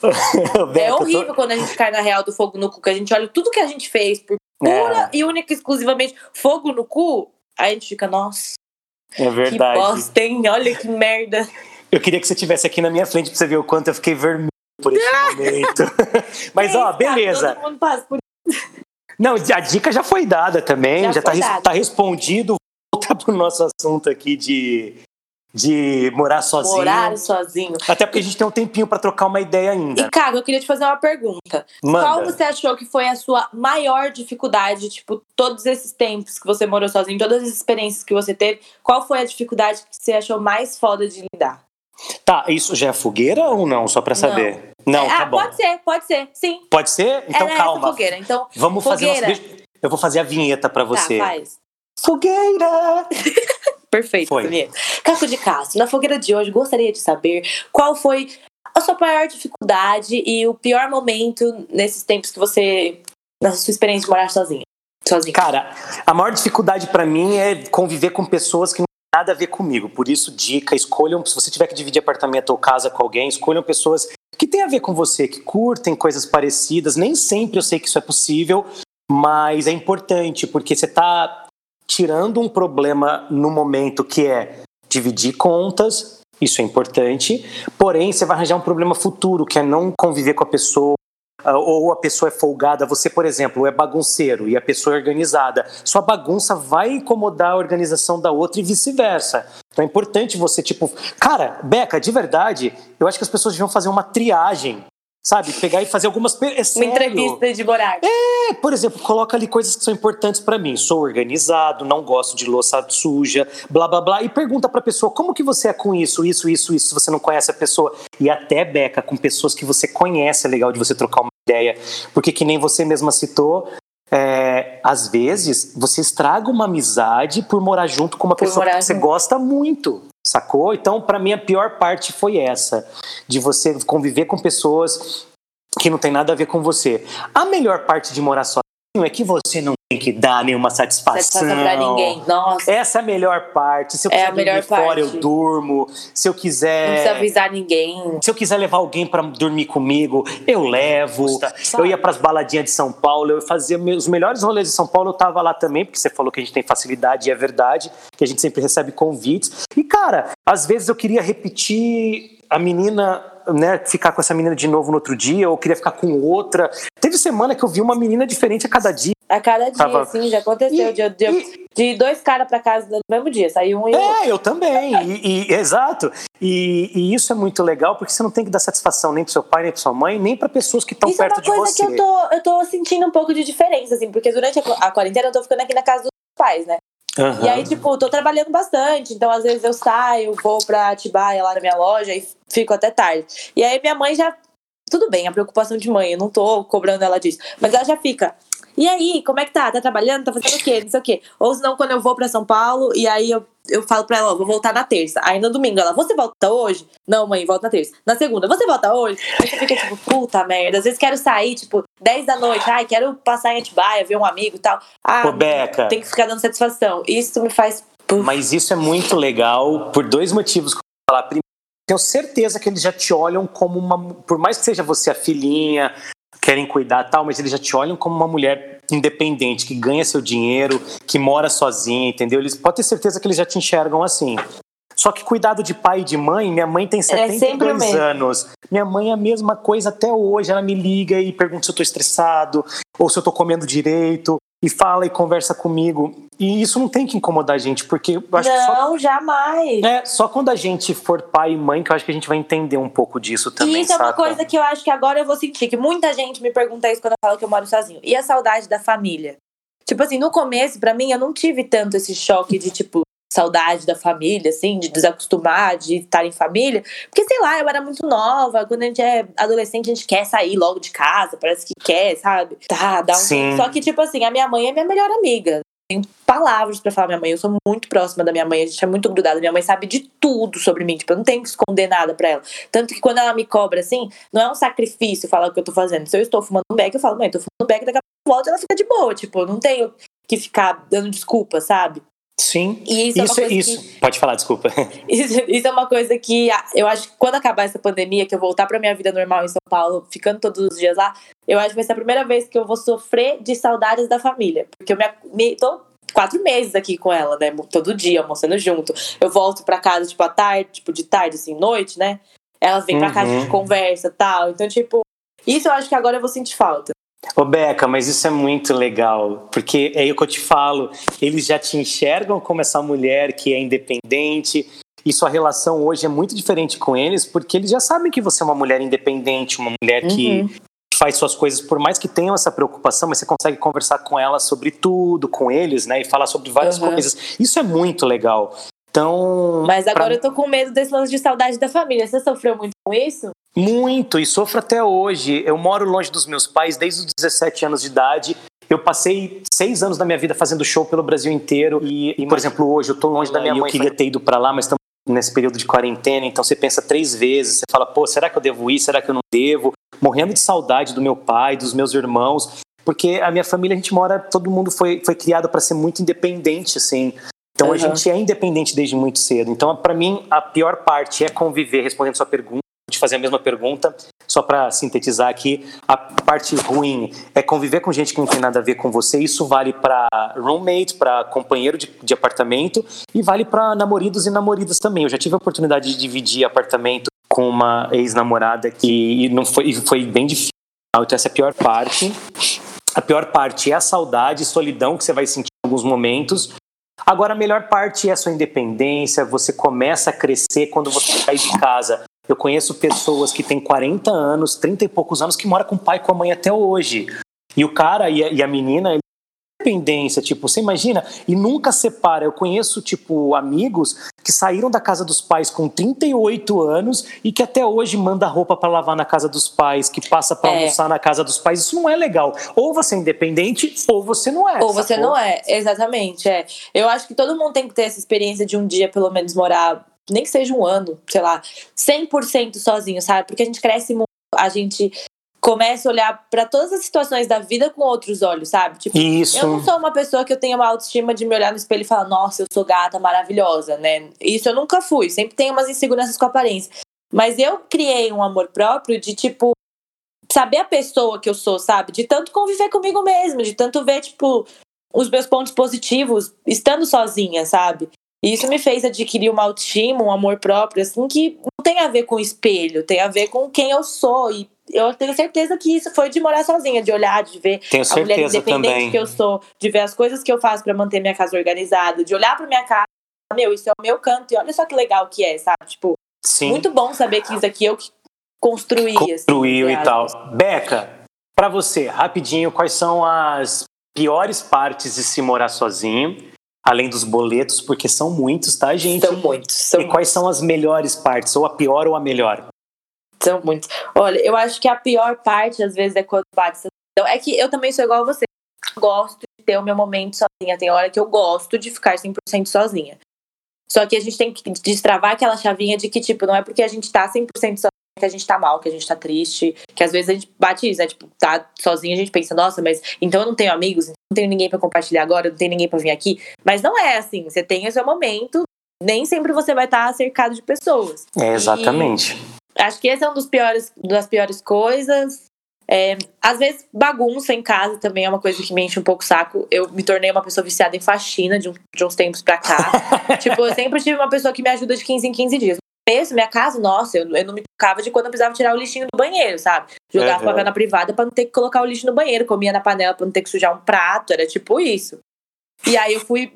Beca, É eu tô- horrível quando a gente cai na real do fogo no cu, que a gente olha tudo que a gente fez por pura e única e exclusivamente fogo no cu, aí a gente fica, nossa, É que verdade. bosta, hein? Olha que merda. Eu queria que você estivesse aqui na minha frente pra você ver o quanto eu fiquei vermelho por esse momento. Mas, ó, beleza. Todo mundo passa por Não, a dica já foi dada também, já, Já tá, dada. tá respondido. Voltar pro nosso assunto aqui de, de morar sozinho. morar sozinho. Até porque a gente tem um tempinho pra trocar uma ideia ainda. E, Cago, eu queria te fazer uma pergunta. Manda. Qual você achou que foi a sua maior dificuldade, tipo, todos esses tempos que você morou sozinho, todas as experiências que você teve, qual foi a dificuldade que você achou mais foda de lidar? Tá, isso já é fogueira ou não? Só pra saber. Não, É, tá ah, bom. pode ser, pode ser, sim. Pode ser? Então Era calma. fogueira. Então, Vamos fazer. Fogueira. deixa- Eu vou fazer a vinheta pra você. tá, faz. Fogueira! Perfeito, Foi. Julieta. Caco de Castro, na fogueira de hoje, gostaria de saber qual foi a sua maior dificuldade e o pior momento nesses tempos que você. na sua experiência de morar sozinha. sozinho? Cara, a maior dificuldade pra mim é conviver com pessoas que não têm nada a ver comigo. Por isso, dica, escolham, se você tiver que dividir apartamento ou casa com alguém, escolham pessoas que têm a ver com você, que curtem coisas parecidas. Nem sempre eu sei que isso é possível, mas é importante, porque você tá tirando um problema no momento que é dividir contas, isso é importante, porém você vai arranjar um problema futuro, que é não conviver com a pessoa, ou a pessoa é folgada, você, por exemplo, é bagunceiro e a pessoa é organizada. Sua bagunça vai incomodar a organização da outra e vice-versa. Então é importante você, tipo, cara, Beca, de verdade, eu acho que as pessoas deviam fazer uma triagem, sabe? Pegar e fazer algumas. É Uma entrevista de morar. É, por exemplo, coloca ali coisas que são importantes pra mim. Sou organizado, não gosto de louça suja, blá blá blá. E pergunta pra pessoa como que você é com isso, isso, isso, isso, se você não conhece a pessoa. E até, Beca, com pessoas que você conhece, é legal de você trocar uma ideia. Porque que nem você mesma citou. é, às vezes você estraga uma amizade por morar junto com uma Por pessoa que você junto. gosta muito, sacou? Então, pra mim, a pior parte foi essa: de você conviver com pessoas que não tem nada a ver com você. A melhor parte de morar sozinho é que você não tem que dar nenhuma satisfação. Satisfação pra ninguém. Nossa, Essa é a melhor parte. Se eu É quiser a melhor dormir fora, parte. eu durmo. Se eu não quiser. precisa avisar ninguém. Se eu quiser levar alguém pra dormir comigo, eu levo. Eu ia pras baladinhas de São Paulo, eu fazia meus melhores rolês de São Paulo, eu tava lá também, porque você falou que a gente tem facilidade e é verdade, que a gente sempre recebe convites. E cara, às vezes eu queria repetir a menina, né, ficar com essa menina de novo no outro dia, ou queria ficar com outra. Teve semana que eu vi uma menina diferente a cada dia. A cada dia, Tava- sim, já aconteceu. E- de, de- e- de dois caras pra casa no mesmo dia. Saiu um e o outro. É, eu também. E, e- exato. E, isso é muito legal porque você não tem que dar satisfação nem pro seu pai, nem pra sua mãe, nem pra pessoas que estão Isso é perto uma de coisa você. que eu tô, eu tô sentindo um pouco de diferença, assim, porque durante a, a quarentena eu tô ficando aqui na casa dos pais, né? Aham. E aí, tipo, tô trabalhando bastante, então às vezes eu saio, vou pra Atibaia lá na minha loja e fico até tarde. E aí minha mãe já. Tudo bem, a preocupação de mãe, eu não tô cobrando ela disso. Mas ela já fica. E aí, como é que tá? Tá trabalhando? Tá fazendo o quê? Não sei o quê. Ou senão, quando eu vou pra São Paulo, e aí eu, eu falo pra ela, ó, vou voltar na terça. Aí no domingo ela, você volta hoje? Não, mãe, volta na terça. Na segunda, você volta hoje? Aí você fica tipo, puta merda. Às vezes quero sair, tipo, 10 da noite. Ai, quero passar em Atibaia, ver um amigo e tal. Ah, Ô, Beca, tem que ficar dando satisfação. Isso me faz. mas isso é muito legal por dois motivos que eu vou falar. Primeiro, tenho certeza que eles já te olham como uma. Por mais que seja você a filhinha, querem cuidar tal, mas eles já te olham como uma mulher independente, que ganha seu dinheiro, que mora sozinha, entendeu? Eles pode ter certeza que eles já te enxergam assim. Só que cuidado de pai e de mãe, minha mãe tem É sempre o 72 mesmo. anos. Minha mãe é a mesma coisa até hoje. Ela me liga e pergunta se eu tô estressado, ou se eu tô comendo direito, e fala e conversa comigo. E isso não tem que incomodar a gente, porque eu acho que só não, jamais. é, só quando a gente for pai e mãe que eu acho que a gente vai entender um pouco disso também, e isso é uma saca? coisa que eu acho que agora eu vou sentir, que muita gente me pergunta isso quando eu falo que eu moro sozinho. E a saudade da família? Tipo assim, no começo, pra mim, eu não tive tanto esse choque de, tipo, saudade da família, assim, de desacostumar, de estar em família. Porque, sei lá, eu era muito nova. Quando a gente é adolescente, a gente quer sair logo de casa, parece que quer, sabe? Tá, dá um. Sim. Só que, tipo assim, a minha mãe é minha melhor amiga. Tenho palavras pra falar minha mãe. Eu sou muito próxima da minha mãe, a gente é muito grudada. Minha mãe sabe de tudo sobre mim. Tipo, eu não tenho que esconder nada pra ela. Tanto que quando ela me cobra assim, não é um sacrifício falar o que eu tô fazendo. Se eu estou fumando um beck, eu falo, mãe, tô fumando um beck, daqui a pouco e ela fica de boa. Tipo, eu não tenho que ficar dando desculpa, sabe? Sim. E isso, é Isso, coisa isso. que. Pode falar, desculpa. Isso, isso é uma coisa que ah, eu acho que quando acabar essa pandemia, que eu voltar pra minha vida normal em São Paulo, ficando todos os dias lá, eu acho que vai ser a primeira vez que eu vou sofrer de saudades da família. Porque eu me, me tô quatro meses aqui com ela, né? Todo dia, almoçando junto. Eu volto pra casa, tipo, à tarde, tipo, de tarde, assim, noite, né? Ela vem pra casa, a Uhum. gente conversa e tal. Então, tipo, isso eu acho que agora eu vou sentir falta. Ô, Beca, mas isso é muito legal, porque é o que eu te falo, eles já te enxergam como essa mulher que é independente, e sua relação hoje é muito diferente com eles, porque eles já sabem que você é uma mulher independente, uma mulher que Uhum. faz suas coisas, por mais que tenham essa preocupação, mas você consegue conversar com ela sobre tudo, com eles, né, e falar sobre várias Uhum. coisas. Isso é muito legal. Então, Mas pra agora eu tô com medo desse lance de saudade da família. Você sofreu muito com isso? Muito, e sofro até hoje. Eu moro longe dos meus pais desde os 17 anos de idade. Eu passei seis anos da minha vida fazendo show pelo Brasil inteiro. E, e, por exemplo, hoje eu tô longe da minha mãe. Eu queria ter ido para lá, mas estamos nesse período de quarentena. Então você pensa três vezes. Você fala, pô, será que eu devo ir? Será que eu não devo? Morrendo de saudade do meu pai, dos meus irmãos. porque a minha família, a gente mora, todo mundo foi, foi criado para ser muito independente, assim. Então Uhum. a gente é independente desde muito cedo. Então, para mim, a pior parte é conviver, respondendo sua pergunta, te fazer a mesma pergunta, só para sintetizar aqui. A parte ruim é conviver com gente que não tem nada a ver com você. Isso vale para roommate, para companheiro de, de apartamento e vale para namoridos e namoridas também. Eu já tive a oportunidade de dividir apartamento com uma ex-namorada que e não foi, e foi bem difícil. Então, essa é a pior parte. A pior parte é a saudade e solidão que você vai sentir em alguns momentos. Agora, a melhor parte é a sua independência, você começa a crescer quando você sai de casa. Eu conheço pessoas que têm 40 anos, 30 e poucos anos, que moram com o pai e com a mãe até hoje. E o cara e a, e a menina, ele independência, tipo, você imagina? E nunca separa. Eu conheço, tipo, amigos que saíram da casa dos pais com 38 anos e que até hoje manda roupa para lavar na casa dos pais, que passa para É. almoçar na casa dos pais. Isso não é legal. Ou você é independente, ou você não é. Ou você sacou? não é, exatamente. É. Eu acho que todo mundo tem que ter essa experiência de um dia, pelo menos, morar, nem que seja um ano, sei lá, 100% sozinho, sabe? Porque a gente cresce muito, a gente começa a olhar pra todas as situações da vida com outros olhos, sabe? Tipo, Isso. eu não sou uma pessoa que eu tenha uma autoestima de me olhar no espelho e falar, nossa, eu sou gata, maravilhosa, né? Isso eu nunca fui, sempre tenho umas inseguranças com a aparência. Mas eu criei um amor próprio de, tipo, saber a pessoa que eu sou, sabe? De tanto conviver comigo mesmo, de tanto ver, tipo, os meus pontos positivos estando sozinha, sabe? E isso me fez adquirir uma autoestima, um amor próprio, assim, que não tem a ver com o espelho, tem a ver com quem eu sou. E eu tenho certeza que isso foi de morar sozinha, de olhar, de ver Tenho a mulher independente também. que eu sou, de ver as coisas que eu faço pra manter minha casa organizada, de olhar pra minha casa, meu, isso é o meu canto, e olha só que legal que é, sabe? Tipo, Sim. muito bom saber que isso aqui eu que construí. assim, construiu e entre tal. Beca, pra você, rapidinho, quais são as piores partes de se morar sozinho? Além dos boletos, porque são muitos, tá, gente? São muitos, são e quais são as melhores partes? Ou a pior ou a melhor? São muitos. Olha, eu acho que a pior parte, às vezes, é quando bate essa situação. É que eu também sou igual a você. Eu gosto de ter o meu momento sozinha. Tem hora que eu gosto de ficar 100% sozinha. Só que a gente tem que destravar aquela chavinha de que, tipo, não é porque a gente tá 100% sozinha que a gente tá mal, que a gente tá triste. Que às vezes a gente bate isso, né? Tipo, tá sozinha, a gente pensa, nossa, mas então eu não tenho amigos, então não tenho ninguém pra compartilhar agora, não tenho ninguém pra vir aqui. Mas não é assim. Você tem o seu momento. Nem sempre você vai estar cercado de pessoas. É, exatamente. Acho que esse é um dos piores, das piores coisas. É, às vezes, bagunça em casa também é uma coisa que me enche um pouco o saco. Eu me tornei uma pessoa viciada em faxina de, um- de uns tempos pra cá. tipo, eu sempre tive uma pessoa que me ajuda de 15 em 15 dias. Começo, minha casa, nossa, eu, eu não me tocava de quando eu precisava tirar o lixinho do banheiro, sabe? Jogava Uhum. papel na privada pra não ter que colocar o lixo no banheiro, comia na panela pra não ter que sujar um prato, era tipo isso. E aí eu fui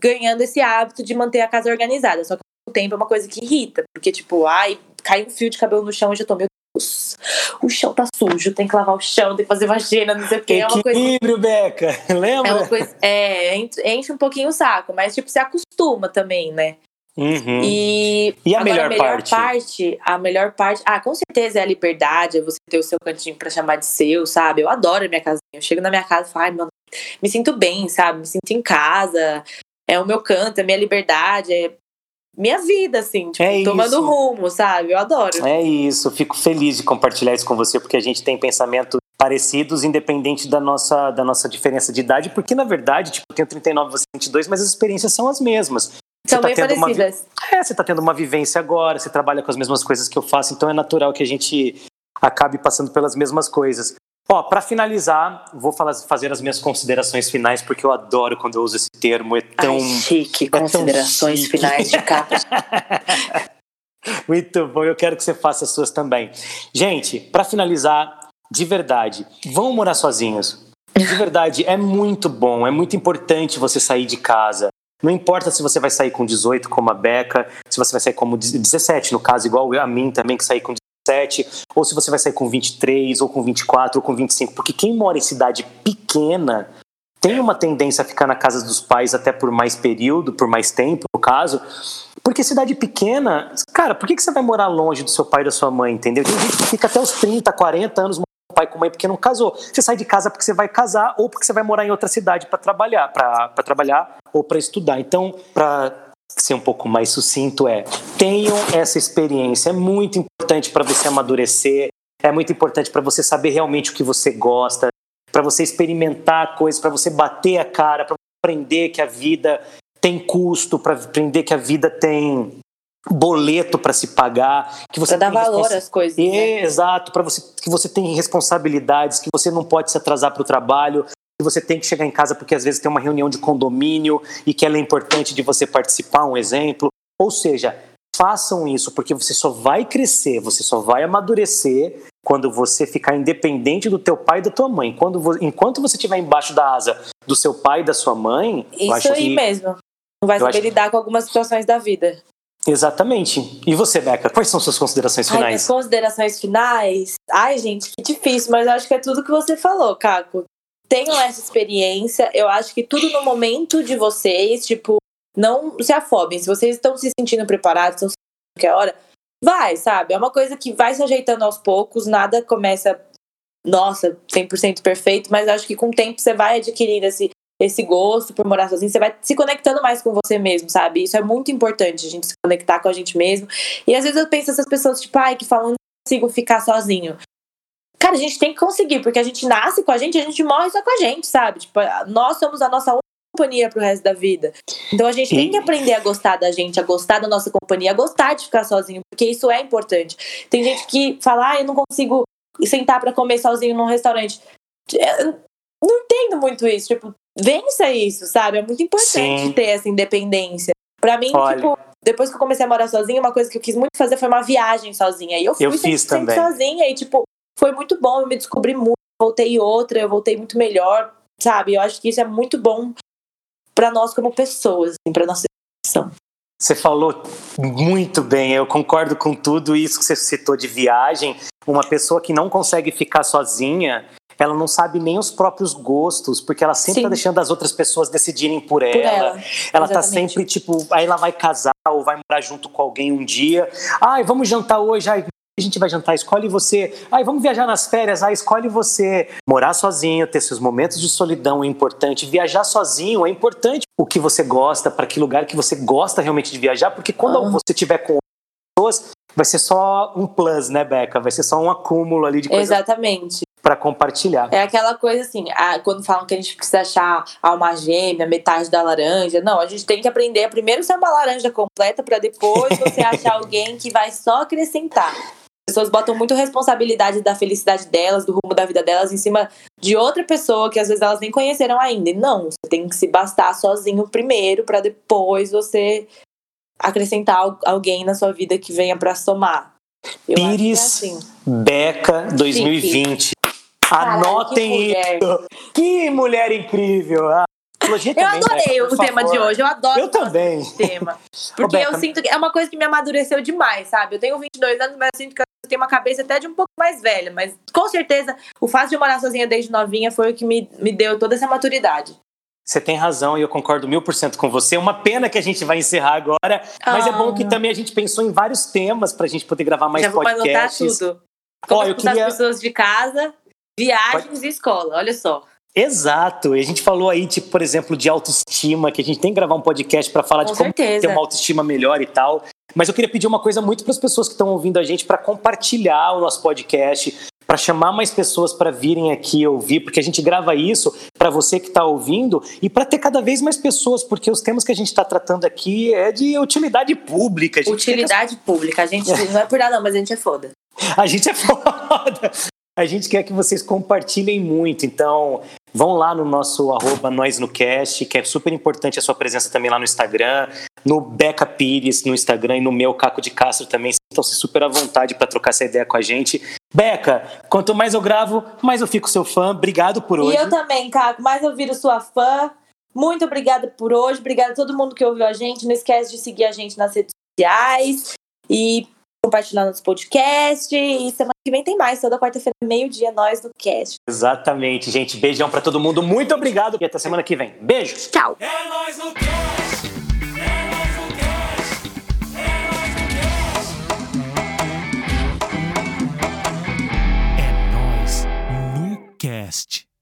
ganhando esse hábito de manter a casa organizada. Só que mesmo tempo é uma coisa que irrita, porque, tipo, ai, cai um fio de cabelo no chão e já tô, meu Deus, o chão tá sujo, tem que lavar o chão, tem que fazer vagina, não sei o quê. É uma coisa Equilíbrio, Beca. Lembra? é uma coisa. É, enche um pouquinho o saco, mas tipo, se acostuma também, né? Uhum. E, E a agora, melhor a melhor parte? parte? A melhor parte. Ah, com certeza é a liberdade, é você ter o seu cantinho pra chamar de seu, sabe? Eu adoro a minha casinha. Eu chego na minha casa e falo, ai, mano, me sinto bem, sabe? Me sinto em casa. É o meu canto, é a minha liberdade, é minha vida, assim, tipo, É tomando rumo, sabe? Eu adoro. É isso, fico feliz de compartilhar isso com você, porque a gente tem pensamentos parecidos, independente da nossa, da nossa diferença de idade, porque na verdade, tipo, eu tenho 39, você tem 22, mas as experiências são as mesmas. Você São tá bem tendo uma parecidas. É, você está tendo uma vivência agora, você trabalha com as mesmas coisas que eu faço, então é natural que a gente acabe passando pelas mesmas coisas. Ó, para finalizar, vou falar- fazer as minhas considerações finais, porque eu adoro quando eu uso esse termo, é tão... Ai, chique, tão considerações chique. finais de capa. Muito bom, eu quero que você faça as suas também. Gente, para finalizar, de verdade, vão morar sozinhos. De verdade, é muito bom, é muito importante você sair de casa. Não importa se você vai sair com 18, como a Beca, se você vai sair como 17, no caso, igual a mim também, que saí com 17, ou se você vai sair com 23, ou com 24, ou com 25, porque quem mora em cidade pequena tem uma tendência a ficar na casa dos pais até por mais período, por mais tempo, no caso, porque cidade pequena, cara, por que, que você vai morar longe do seu pai e da sua mãe, entendeu? Tem gente que fica até os 30, 40 anos pai com mãe porque não casou. Você sai de casa porque você vai casar ou porque você vai morar em outra cidade para trabalhar, para trabalhar ou para estudar. Então, para ser um pouco mais sucinto é, tenham essa experiência, é muito importante para você amadurecer, é muito importante para você saber realmente o que você gosta. para você experimentar coisas, para você bater a cara, para aprender que a vida tem custo, para aprender que a vida tem boleto para se pagar, que você Pra dar tem valor às coisas, É, né? Exato, para você que você tem responsabilidades, que você não pode se atrasar para o trabalho, que você tem que chegar em casa porque às vezes tem uma reunião de condomínio e que ela é importante de você participar, um exemplo. Ou seja, façam isso porque você só vai crescer, você só vai amadurecer quando você ficar independente do teu pai e da tua mãe. Quando enquanto você estiver embaixo da asa do seu pai e da sua mãe, Isso aí que mesmo. Não vai eu saber acho lidar com algumas situações da vida. Exatamente. E você, Beca, quais são suas considerações Ai, finais? minhas considerações finais. Ai, gente, que difícil, mas eu acho que é tudo que você falou, Caco. Tenham essa experiência. Eu acho que tudo no momento de vocês, tipo, não se afobem. Se vocês estão se sentindo preparados, estão se sentindo que é hora, vai, sabe? É uma coisa que vai se ajeitando aos poucos, nada começa, nossa, 100% perfeito, mas acho que com o tempo você vai adquirindo esse, esse gosto por morar sozinho, você vai se conectando mais com você mesmo, sabe? Isso é muito importante, a gente se conectar com a gente mesmo. E às vezes eu penso essas pessoas, tipo, ai, que falam, não consigo ficar sozinho. Cara, a gente tem que conseguir, porque a gente nasce com a gente, a gente morre só com a gente, sabe? Tipo, nós somos a nossa única companhia pro resto da vida. Então a gente tem que aprender a gostar da gente, a gostar da nossa companhia, a gostar de ficar sozinho, porque isso é importante. Tem gente que fala, ah, eu não consigo sentar pra comer sozinho num restaurante. Eu não entendo muito isso. Tipo, vença isso, sabe? É muito importante Sim. ter essa independência. Pra mim, Olha. tipo, depois que eu comecei a morar sozinha, uma coisa que eu quis muito fazer foi uma viagem sozinha. E eu fui Eu fiz 100% também. sozinha e, tipo, foi muito bom. Eu me descobri muito, voltei outra, eu voltei muito melhor, sabe? Eu acho que isso é muito bom pra nós como pessoas, assim, pra nossa educação. Você falou muito bem, eu concordo com tudo isso que você citou de viagem. Uma pessoa que não consegue ficar sozinha, ela não sabe nem os próprios gostos, porque ela sempre Sim. está deixando as outras pessoas decidirem por, Por ela. ela. Ela tá sempre, tipo, aí ela vai casar ou vai morar junto com alguém um dia. Ai, vamos jantar hoje. Ai, a gente vai jantar, escolhe você. Ai, vamos viajar nas férias. Ai, escolhe você. Morar sozinho, ter seus momentos de solidão é importante. Viajar sozinho é importante. O que você gosta, para que lugar que você gosta realmente de viajar, porque quando Ah. você tiver com pessoas, vai ser só um plus, né, Beca? Vai ser só um acúmulo ali de coisas Exatamente. Para compartilhar. É aquela coisa assim, ah, quando falam que a gente precisa achar a alma gêmea, metade da laranja. Não, a gente tem que aprender a primeiro ser uma laranja completa para depois você achar alguém que vai só acrescentar. As pessoas botam muito responsabilidade da felicidade delas, do rumo da vida delas em cima de outra pessoa que às vezes elas nem conheceram ainda. E não, você tem que se bastar sozinho primeiro para depois você acrescentar al- alguém na sua vida que venha para somar. Eu que é Pires assim. Beca 2020. Caralho, Anotem que mulher. isso. Que mulher incrível. Ah, Eu também, adorei Beca, o tema favor. de hoje, eu adoro Eu também. esse tema. Porque Beca, eu sinto que é uma coisa que me amadureceu demais, sabe? Eu tenho 22 anos, mas eu sinto que eu tenho uma cabeça até de um pouco mais velha. Mas com certeza, o fato de eu morar sozinha desde novinha foi o que me, me deu toda essa maturidade. Você tem razão e eu concordo mil por cento com você. Uma pena que a gente vai encerrar agora, mas é Ah. bom que também a gente pensou em vários temas pra gente poder gravar mais Já vou anotar podcasts. tudo. Como Ó, eu queria- as pessoas de casa, viagens e escola. Olha só. Exato. E a gente falou aí, tipo, por exemplo, de autoestima, que a gente tem que gravar um podcast pra falar Com de como certeza. ter uma autoestima melhor e tal. Mas eu queria pedir uma coisa muito para as pessoas que estão ouvindo a gente para compartilhar o nosso podcast, para chamar mais pessoas para virem aqui ouvir, porque a gente grava isso para você que está ouvindo e para ter cada vez mais pessoas, porque os temas que a gente está tratando aqui é de utilidade pública. A gente, quer que Utilidade pública. A gente não é por nada, não, mas a gente é foda. a gente é foda. A gente quer que vocês compartilhem muito, então vão lá no nosso arroba nós no cast, que é super importante a sua presença também lá no Instagram, no Beca Pires no Instagram e no meu Caco de Castro também. Sintam-se super à vontade para trocar essa ideia com a gente. Beca, quanto mais eu gravo, mais eu fico seu fã. Obrigado por hoje. E eu também, Caco. Mais eu viro sua fã. Muito obrigada por hoje. Obrigada a todo mundo que ouviu a gente. Não esquece de seguir a gente nas redes sociais e compartilhar nosso podcast. E semana que vem tem mais. Toda quarta-feira, meio-dia, nós no cast. Exatamente, gente. Beijão para todo mundo. Muito obrigado e até semana que vem. Beijo. Tchau! É nóis no cast, é é no cast. É nós no cast.